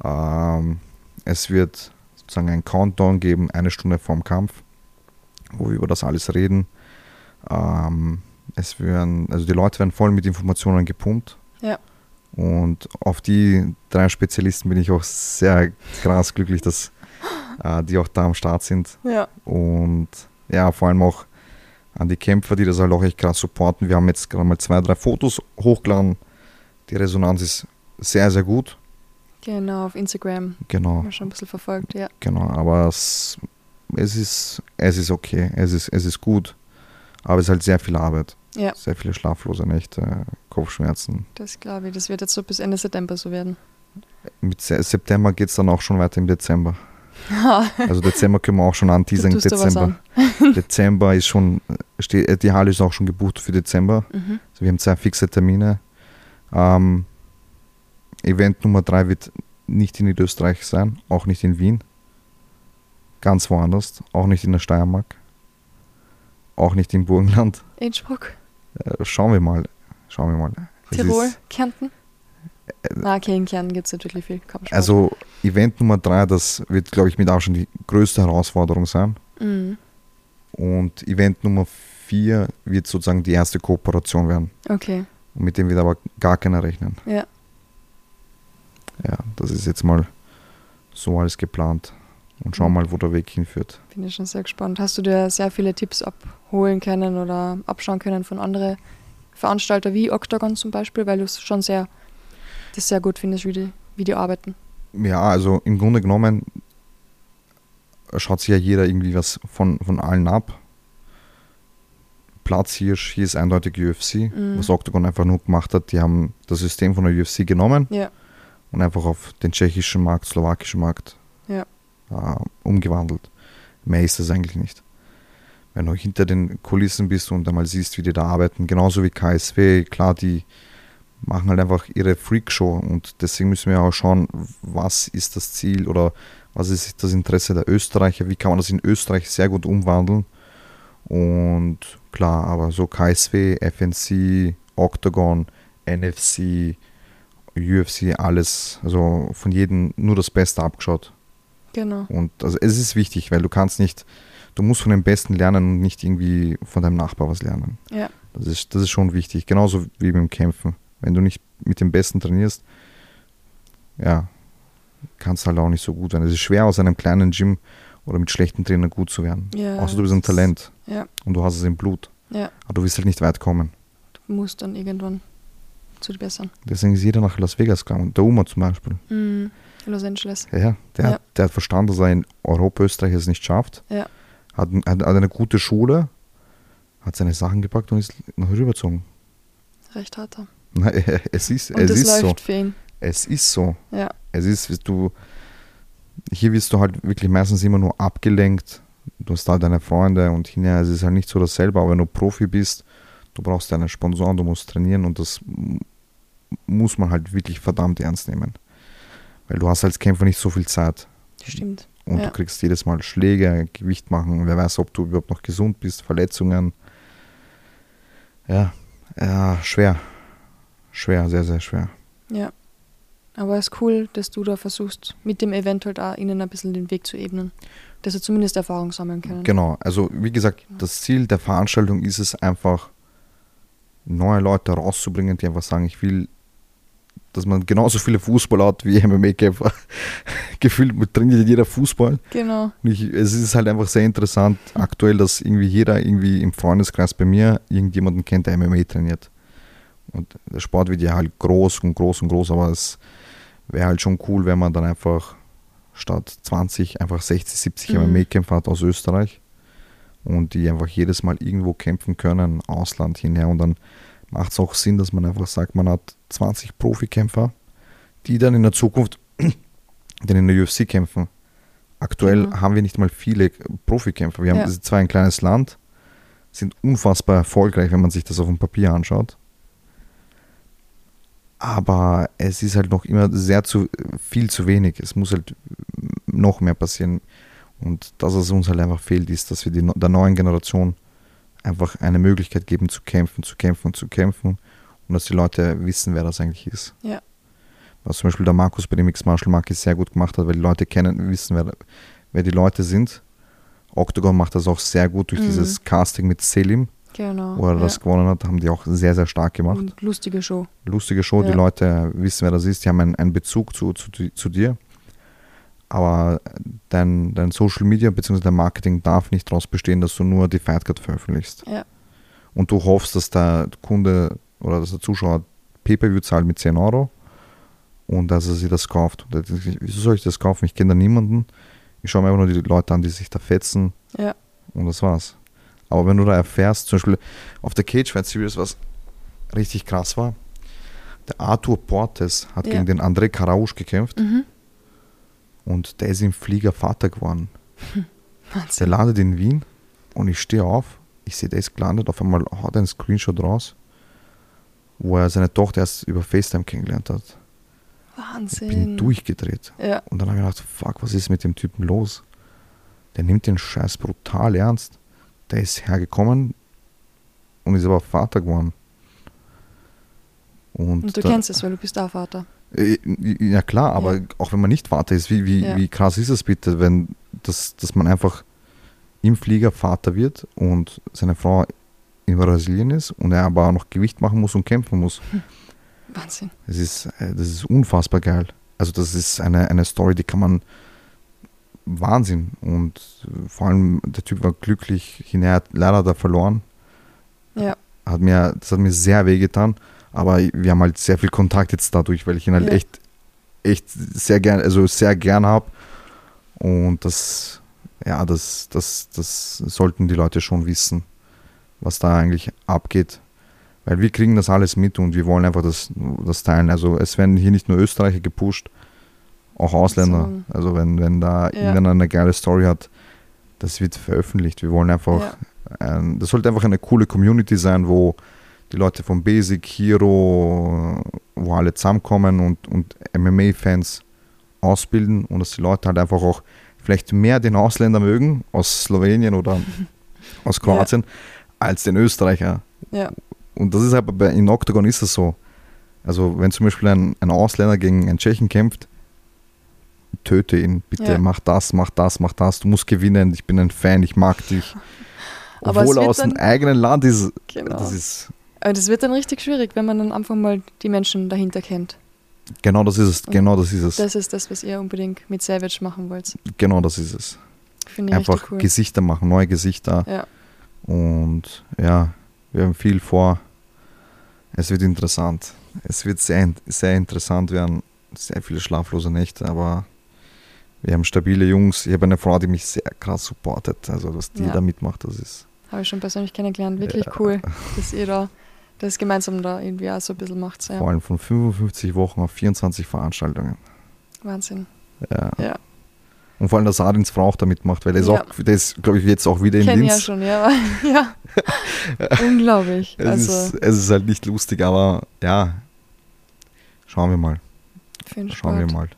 Speaker 2: Ähm, es wird sozusagen ein Countdown geben, eine Stunde vorm Kampf, wo wir über das alles reden. Ähm, es werden, also die Leute werden voll mit Informationen gepumpt.
Speaker 1: Ja.
Speaker 2: Und auf die drei Spezialisten bin ich auch sehr krass glücklich, dass äh, die auch da am Start sind.
Speaker 1: Ja.
Speaker 2: Und ja, vor allem auch an die Kämpfer, die das halt auch echt krass supporten. Wir haben jetzt gerade mal zwei, drei Fotos hochgeladen. Die Resonanz ist sehr, sehr gut.
Speaker 1: Genau, auf Instagram.
Speaker 2: Genau,
Speaker 1: Haben wir schon ein bisschen verfolgt, ja.
Speaker 2: genau. Aber es, es, ist, es ist okay, es ist, es ist gut. Aber es ist halt sehr viel Arbeit.
Speaker 1: Ja.
Speaker 2: Sehr viele schlaflose Nächte, Kopfschmerzen.
Speaker 1: Das glaube ich. Das wird jetzt so bis Ende September so werden.
Speaker 2: Mit Se- September geht es dann auch schon weiter im Dezember. Also Dezember können wir auch schon anteasern.
Speaker 1: Dir was
Speaker 2: Dezember. Dezember ist schon, steht, die Halle ist auch schon gebucht für Dezember.
Speaker 1: mhm.
Speaker 2: Also wir haben zwei fixe Termine. Ähm, Event Nummer drei wird nicht in Niederösterreich sein, auch nicht in Wien. Ganz woanders, auch nicht in der Steiermark, auch nicht im Burgenland.
Speaker 1: Innsbruck,
Speaker 2: Äh, schauen wir mal. Schauen wir mal.
Speaker 1: Tirol,
Speaker 2: ist-
Speaker 1: Kärnten. Ah, okay, in Kärnten gibt es natürlich viel Kampfsport.
Speaker 2: also Event Nummer drei, das wird, glaube ich, mit auch schon die größte Herausforderung sein.
Speaker 1: Mhm.
Speaker 2: Und Event Nummer vier wird sozusagen die erste Kooperation werden.
Speaker 1: Okay,
Speaker 2: Und mit dem wird aber gar keiner rechnen.
Speaker 1: ja.
Speaker 2: Ja, das ist jetzt mal so alles geplant. Und schauen
Speaker 1: Mhm.
Speaker 2: mal, wo der Weg hinführt.
Speaker 1: Bin ich schon sehr gespannt. Hast du dir sehr viele Tipps abholen können oder abschauen können von anderen Veranstalter wie Octagon zum Beispiel, weil du es schon sehr, das sehr gut findest, wie die, wie die arbeiten.
Speaker 2: Ja, also im Grunde genommen schaut sich ja jeder irgendwie was von, von allen ab. Platzhirsch, hier ist eindeutig UFC,
Speaker 1: Mhm.
Speaker 2: was Octagon einfach nur gemacht hat. Die haben das System von der UFC genommen
Speaker 1: Ja,
Speaker 2: und einfach auf den tschechischen Markt, slowakischen Markt
Speaker 1: Ja.
Speaker 2: Äh, umgewandelt. Mehr ist das eigentlich nicht. Wenn du hinter den Kulissen bist und einmal siehst, wie die da arbeiten, genauso wie KSW, klar, die machen halt einfach ihre Freakshow und deswegen müssen wir auch schauen, was ist das Ziel oder was ist das Interesse der Österreicher, wie kann man das in Österreich sehr gut umwandeln. Und klar, aber so KSW, FNC, Octagon, NFC, UFC, alles, also von jedem nur das Beste abgeschaut.
Speaker 1: Genau.
Speaker 2: Und also es ist wichtig, weil du kannst nicht, du musst von dem Besten lernen und nicht irgendwie von deinem Nachbar was lernen.
Speaker 1: Ja,
Speaker 2: Das ist, das ist schon wichtig, genauso wie beim Kämpfen. Wenn du nicht mit dem Besten trainierst, ja, kannst halt auch nicht so gut werden. Es ist schwer, aus einem kleinen Gym oder mit schlechten Trainern gut zu werden.
Speaker 1: ja.
Speaker 2: Außer du bist ein Talent
Speaker 1: Ja,
Speaker 2: und du hast es im Blut.
Speaker 1: ja.
Speaker 2: Aber du wirst halt nicht weit kommen.
Speaker 1: Du musst dann irgendwann zu den Besseren.
Speaker 2: Deswegen ist jeder nach Las Vegas gegangen. Der Uma zum Beispiel.
Speaker 1: Mhm. Los Angeles.
Speaker 2: Ja, der,
Speaker 1: Ja.
Speaker 2: Hat, der hat verstanden, dass er in Europa, Österreich es nicht schafft.
Speaker 1: Ja.
Speaker 2: Hat, hat, hat eine gute Schule, hat seine Sachen gepackt und ist nach rübergezogen.
Speaker 1: Recht harter.
Speaker 2: Na, es ist,
Speaker 1: Und
Speaker 2: es
Speaker 1: das
Speaker 2: ist so.
Speaker 1: läuft für ihn.
Speaker 2: Es ist so.
Speaker 1: Ja,
Speaker 2: Es ist, du, hier wirst du halt wirklich meistens immer nur abgelenkt. Du hast da deine Freunde und hinterher es ist halt nicht so dasselbe, aber wenn du Profi bist, du brauchst deine Sponsoren, du musst trainieren und das muss man halt wirklich verdammt ernst nehmen. Weil du hast als Kämpfer nicht so viel Zeit
Speaker 1: stimmt.
Speaker 2: und
Speaker 1: Ja.
Speaker 2: du kriegst jedes Mal Schläge, Gewicht machen, wer weiß, ob du überhaupt noch gesund bist, Verletzungen. Ja, ja schwer. Schwer, sehr, sehr schwer.
Speaker 1: Ja. Aber es ist cool, dass du da versuchst, mit dem Event halt auch ihnen ein bisschen den Weg zu ebnen. Dass sie zumindest Erfahrung sammeln können.
Speaker 2: Genau, also wie gesagt, das Ziel der Veranstaltung ist es einfach, neue Leute rauszubringen, die einfach sagen, ich will, dass man genauso viele Fußballer hat wie MMA-Kämpfer. Gefühlt trainiert jeder Fußball.
Speaker 1: Genau.
Speaker 2: Ich, es ist halt einfach sehr interessant aktuell, dass irgendwie jeder irgendwie im Freundeskreis bei mir irgendjemanden kennt, der MMA trainiert. Und der Sport wird ja halt groß und groß und groß, aber es wäre halt schon cool, wenn man dann einfach statt 20 einfach 60, 70
Speaker 1: Mhm.
Speaker 2: MMA-Kämpfer hat aus Österreich und die einfach jedes Mal irgendwo kämpfen können, Ausland hinher und dann macht es auch Sinn, dass man einfach sagt, man hat 20 Profikämpfer, die dann in der Zukunft dann in der UFC kämpfen. Aktuell
Speaker 1: Genau.
Speaker 2: haben wir nicht mal viele Profikämpfer. Wir haben
Speaker 1: Ja.
Speaker 2: zwar ein kleines Land, sind unfassbar erfolgreich, wenn man sich das auf dem Papier anschaut. Aber es ist halt noch immer sehr zu viel zu wenig. Es muss halt noch mehr passieren. Und das, was uns halt einfach fehlt, ist, dass wir die, der neuen Generation einfach eine Möglichkeit geben zu kämpfen, zu kämpfen und zu kämpfen. Und dass die Leute wissen, wer das eigentlich ist.
Speaker 1: Ja.
Speaker 2: Was zum Beispiel der Markus bei dem Mixed Martial Market sehr gut gemacht hat, weil die Leute kennen, wissen, wer, wer die Leute sind. Octagon macht das auch sehr gut durch
Speaker 1: Mhm.
Speaker 2: dieses Casting mit Selim,
Speaker 1: Genau.
Speaker 2: wo er
Speaker 1: ja.
Speaker 2: das gewonnen hat, haben die auch sehr, sehr stark gemacht.
Speaker 1: Und lustige Show.
Speaker 2: Lustige Show, die
Speaker 1: Ja.
Speaker 2: Leute wissen, wer das ist, die haben einen, einen Bezug zu, zu, zu dir. Aber dein, dein Social Media bzw. dein Marketing darf nicht daraus bestehen, dass du nur die Fightcard veröffentlichst.
Speaker 1: Ja.
Speaker 2: Und du hoffst, dass der Kunde oder dass der Zuschauer Pay-Per-View zahlt mit 10 Euro und dass er sich das kauft. Und Wieso soll ich das kaufen? Ich kenne da niemanden. Ich schaue mir einfach nur die Leute an, die sich da fetzen
Speaker 1: Ja.
Speaker 2: und das war's. Aber wenn du da erfährst, zum Beispiel auf der Cage Fight Series, was richtig krass war, der Arthur Portes hat
Speaker 1: Ja.
Speaker 2: gegen den André Karausch gekämpft
Speaker 1: Mhm.
Speaker 2: Und der ist im Flieger Vater geworden. Der
Speaker 1: Wahnsinn.
Speaker 2: landet in Wien und ich stehe auf, ich sehe, der ist gelandet, auf einmal haut er einen Screenshot raus, wo er seine Tochter erst über FaceTime kennengelernt hat. Ich
Speaker 1: Wahnsinn.
Speaker 2: bin durchgedreht.
Speaker 1: Ja.
Speaker 2: Und dann habe ich gedacht, fuck, was ist mit dem Typen los? Der nimmt den Scheiß brutal ernst. Der ist hergekommen und ist aber Vater geworden. Und,
Speaker 1: Und du
Speaker 2: da-
Speaker 1: kennst es, weil du bist auch Vater.
Speaker 2: Äh, Ja klar, aber
Speaker 1: Ja.
Speaker 2: auch wenn man nicht Vater ist, wie, wie,
Speaker 1: Ja.
Speaker 2: wie krass ist es bitte, wenn das, dass man einfach im Flieger Vater wird und seine Frau in Brasilien ist und er aber auch noch Gewicht machen muss und kämpfen muss.
Speaker 1: Wahnsinn.
Speaker 2: Das ist, äh, das ist unfassbar geil. Also das ist eine, eine Story, die kann man Wahnsinn. Und äh, vor allem der Typ war glücklich, hinterher hat leider da verloren.
Speaker 1: Ja.
Speaker 2: hat mir, das hat mir sehr wehgetan. Aber wir haben halt sehr viel Kontakt jetzt dadurch, weil ich ihn halt
Speaker 1: Ja.
Speaker 2: echt, echt sehr gern, also sehr gern habe. Und das, ja, das, das, das sollten die Leute schon wissen, was da eigentlich abgeht. Weil wir kriegen das alles mit und wir wollen einfach das, das teilen. Also es werden hier nicht nur Österreicher gepusht, auch Ausländer.
Speaker 1: So.
Speaker 2: Also wenn, wenn da
Speaker 1: Ja.
Speaker 2: irgendeiner eine geile Story hat, das wird veröffentlicht. Wir wollen einfach,
Speaker 1: Ja.
Speaker 2: ein, das sollte einfach eine coole Community sein, wo die Leute von Basic, Hero, wo alle zusammenkommen und, und MMA-Fans ausbilden und dass die Leute halt einfach auch vielleicht mehr den Ausländer mögen aus Slowenien oder aus Kroatien als den Österreicher.
Speaker 1: Ja.
Speaker 2: Und das ist aber bei, in Octagon ist das so. Also wenn zum Beispiel ein, ein Ausländer gegen einen Tschechen kämpft, töte ihn, bitte,
Speaker 1: Ja.
Speaker 2: mach das, mach das, mach das, du musst gewinnen, ich bin ein Fan, ich mag dich. Obwohl aus dem eigenen Land ist,
Speaker 1: Genau.
Speaker 2: das ist,
Speaker 1: Aber das wird dann richtig schwierig, wenn man dann einfach mal die Menschen dahinter kennt.
Speaker 2: genau das ist es, genau das ist es,
Speaker 1: Das ist das, was ihr unbedingt mit Savage machen wollt.
Speaker 2: genau das ist es.
Speaker 1: Finde ich
Speaker 2: Einfach
Speaker 1: cool.
Speaker 2: Gesichter machen, neue Gesichter
Speaker 1: Ja.
Speaker 2: und ja, wir haben viel vor. Es wird interessant. Es wird sehr, sehr interessant werden. Sehr viele schlaflose Nächte, aber wir haben stabile Jungs. Ich habe eine Frau, die mich sehr krass supportet. Also, was die
Speaker 1: Ja.
Speaker 2: da mitmacht, das ist.
Speaker 1: Habe ich schon persönlich kennengelernt. Wirklich
Speaker 2: Ja.
Speaker 1: cool, dass ihr da das gemeinsam da irgendwie auch so ein bisschen macht. Ja.
Speaker 2: Vor allem von 55 Wochen auf 24 Veranstaltungen.
Speaker 1: Wahnsinn.
Speaker 2: Ja.
Speaker 1: Ja.
Speaker 2: Und vor allem, dass Adins Frau auch da mitmacht, weil der ist,
Speaker 1: Ja.
Speaker 2: ist glaube ich, jetzt auch wieder in
Speaker 1: Kenne ja
Speaker 2: Linz.
Speaker 1: schon, ja. ja. Unglaublich.
Speaker 2: Es,
Speaker 1: Also,
Speaker 2: ist, es ist halt nicht lustig, aber ja, schauen wir mal. Schauen wir
Speaker 1: Sport.
Speaker 2: mal.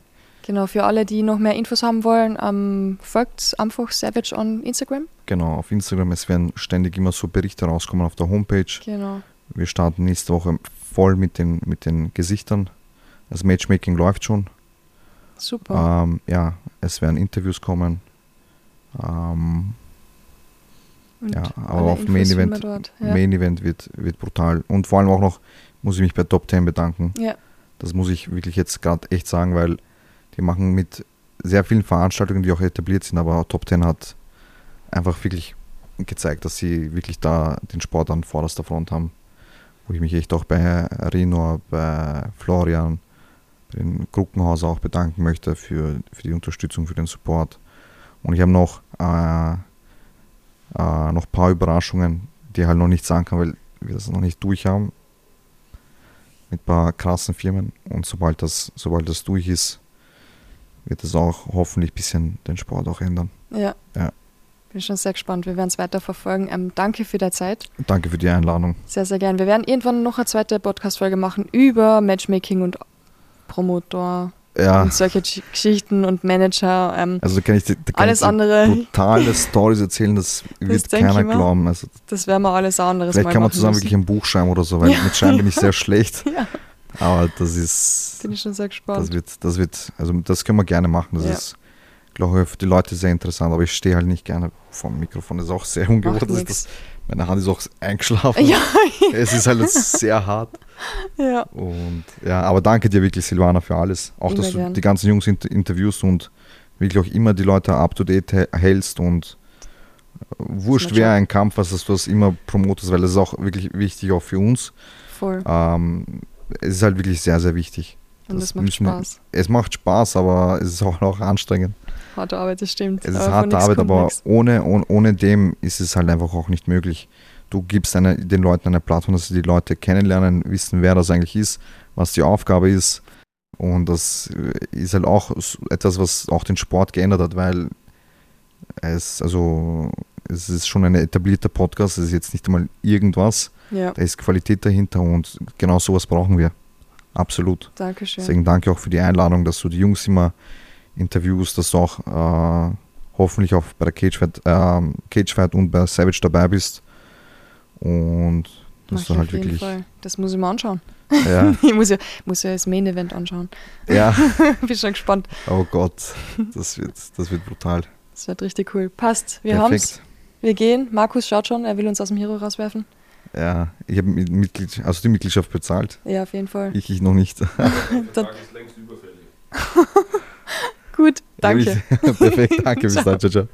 Speaker 1: Genau, für alle, die noch mehr Infos haben wollen, ähm, folgt einfach Savage on Instagram.
Speaker 2: Genau, auf Instagram, es werden ständig immer so Berichte rauskommen auf der Homepage.
Speaker 1: Genau.
Speaker 2: Wir starten nächste Woche voll mit den, mit den Gesichtern. Das Matchmaking läuft schon.
Speaker 1: Super.
Speaker 2: Ähm, ja, es werden Interviews kommen. Ähm, ja, aber auf
Speaker 1: Infos
Speaker 2: Main Event,
Speaker 1: dort. Ja.
Speaker 2: Main Event wird, wird brutal. Und vor allem auch noch muss ich mich bei Top 10 bedanken.
Speaker 1: ja,
Speaker 2: Das muss ich wirklich jetzt gerade echt sagen, weil die machen mit sehr vielen Veranstaltungen, die auch etabliert sind, aber Top 10 hat einfach wirklich gezeigt, dass sie wirklich da den Sport an vorderster Front haben. Wo ich mich echt auch bei Rino, bei Florian, bei den Gruckenhaus auch bedanken möchte für, für die Unterstützung, für den Support. Und ich habe noch, äh, äh, noch ein paar Überraschungen, die ich halt noch nicht sagen kann, weil wir das noch nicht durch haben mit ein paar krassen Firmen und sobald das, sobald das durch ist, wird es auch hoffentlich ein bisschen den Sport auch ändern.
Speaker 1: ja.
Speaker 2: Ja.
Speaker 1: Bin schon sehr gespannt. Wir werden es weiter verfolgen. Ähm, danke für deine Zeit.
Speaker 2: Danke für die Einladung.
Speaker 1: Sehr, sehr gern. Wir werden irgendwann noch eine zweite Podcast-Folge machen über Matchmaking und Promotor
Speaker 2: Ja,
Speaker 1: und solche Gesch- Geschichten und Manager. Ähm,
Speaker 2: also kann ich, dir- da kann
Speaker 1: alles
Speaker 2: ich
Speaker 1: andere,
Speaker 2: brutale Stories erzählen, das wird
Speaker 1: denke
Speaker 2: keiner
Speaker 1: mir.
Speaker 2: glauben. Also
Speaker 1: das werden wir alles anderes
Speaker 2: vielleicht
Speaker 1: mal
Speaker 2: kann man zusammen
Speaker 1: müssen.
Speaker 2: wirklich ein Buch schreiben oder so, weil
Speaker 1: Ja.
Speaker 2: mit Schreiben bin ich sehr schlecht.
Speaker 1: Ja,
Speaker 2: Aber das ist,
Speaker 1: bin ich schon sehr gespannt.
Speaker 2: das wird, das wird, also das können wir gerne machen. Das
Speaker 1: Ja.
Speaker 2: ist, glaube ich, für die Leute sehr interessant. Aber ich stehe halt nicht gerne vom Mikrofon. Das ist auch sehr ungewohnt. Das meine Hand ist auch eingeschlafen.
Speaker 1: Ja,
Speaker 2: Es ist halt sehr hart.
Speaker 1: ja.
Speaker 2: Und ja, aber danke dir wirklich, Silvana, für alles. Auch,
Speaker 1: Immer
Speaker 2: dass du
Speaker 1: gern.
Speaker 2: die ganzen Jungs inter interviewst und wirklich auch immer die Leute up to date hä- hältst und äh, wurscht wer ein Kampf ist, dass du das immer promotest, weil das ist auch wirklich wichtig, auch für uns.
Speaker 1: Voll.
Speaker 2: Ähm, es ist halt wirklich sehr, sehr wichtig.
Speaker 1: Und
Speaker 2: das
Speaker 1: das macht
Speaker 2: wir-
Speaker 1: Spaß.
Speaker 2: Es macht Spaß, aber es ist auch, auch anstrengend.
Speaker 1: Harte Arbeit, das stimmt.
Speaker 2: Es ist
Speaker 1: Aber
Speaker 2: harte Arbeit, aber ohne, ohne, ohne dem ist es halt einfach auch nicht möglich. Du gibst eine, den Leuten eine Plattform, dass sie die Leute kennenlernen, wissen, wer das eigentlich ist, was die Aufgabe ist. Und das äh, ist halt auch etwas, was auch den Sport geändert hat, weil es, also, es ist schon ein etablierter Podcast, es ist jetzt nicht einmal irgendwas,
Speaker 1: Ja,
Speaker 2: da ist Qualität dahinter und genau sowas brauchen wir. Absolut.
Speaker 1: danke schön.
Speaker 2: Deswegen danke auch für die Einladung, dass du die Jungs immer interviewst, dass du auch äh, hoffentlich auch bei der Cagefight, ähm, Cagefight und bei Savage dabei bist. Und
Speaker 1: ich
Speaker 2: du halt
Speaker 1: auf jeden
Speaker 2: wirklich.
Speaker 1: Fall. Das muss ich mir anschauen.
Speaker 2: Ja,
Speaker 1: Ich muss ja, muss ja das Main-Event anschauen.
Speaker 2: ja,
Speaker 1: Bin schon gespannt.
Speaker 2: oh Gott, das wird, das wird brutal.
Speaker 1: Das wird richtig cool. Passt. Wir haben's. Wir gehen. Markus schaut schon, er will uns aus dem Hero rauswerfen.
Speaker 2: Ja, ich habe Mitglied, also die Mitgliedschaft bezahlt.
Speaker 1: Ja, auf jeden Fall.
Speaker 2: Ich, ich noch nicht.
Speaker 1: Dann-
Speaker 3: Tag ist längst überfällig.
Speaker 1: Gut, danke.
Speaker 2: Perfekt, danke. Bis dann, ciao, ciao.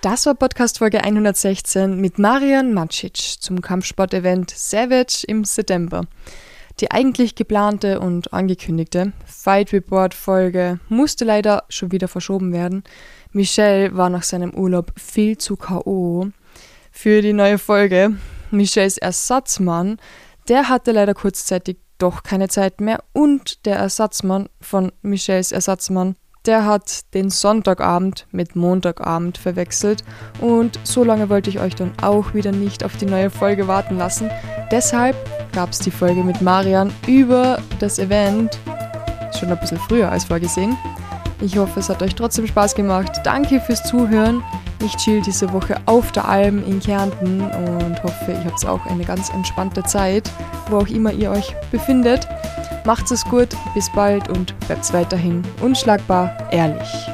Speaker 1: Das war Podcast Folge 116 mit Marian Macic zum Kampfsport-Event Savage im September. Die eigentlich geplante und angekündigte Fight Report Folge musste leider schon wieder verschoben werden. Michel war nach seinem Urlaub viel zu K.O. für die neue Folge. Michels Ersatzmann, der hatte leider kurzzeitig doch keine Zeit mehr und der Ersatzmann von Michels Ersatzmann der hat den Sonntagabend mit Montagabend verwechselt und so lange wollte ich euch dann auch wieder nicht auf die neue Folge warten lassen. Deshalb gab es die Folge mit Marian über das Event schon ein bisschen früher als vorgesehen. Ich hoffe, es hat euch trotzdem Spaß gemacht. Danke fürs Zuhören. Ich chill diese Woche auf der Alm in Kärnten und hoffe, ihr habt auch eine ganz entspannte Zeit, wo auch immer ihr euch befindet. Macht's es gut, bis bald und bleibt weiterhin unschlagbar ehrlich.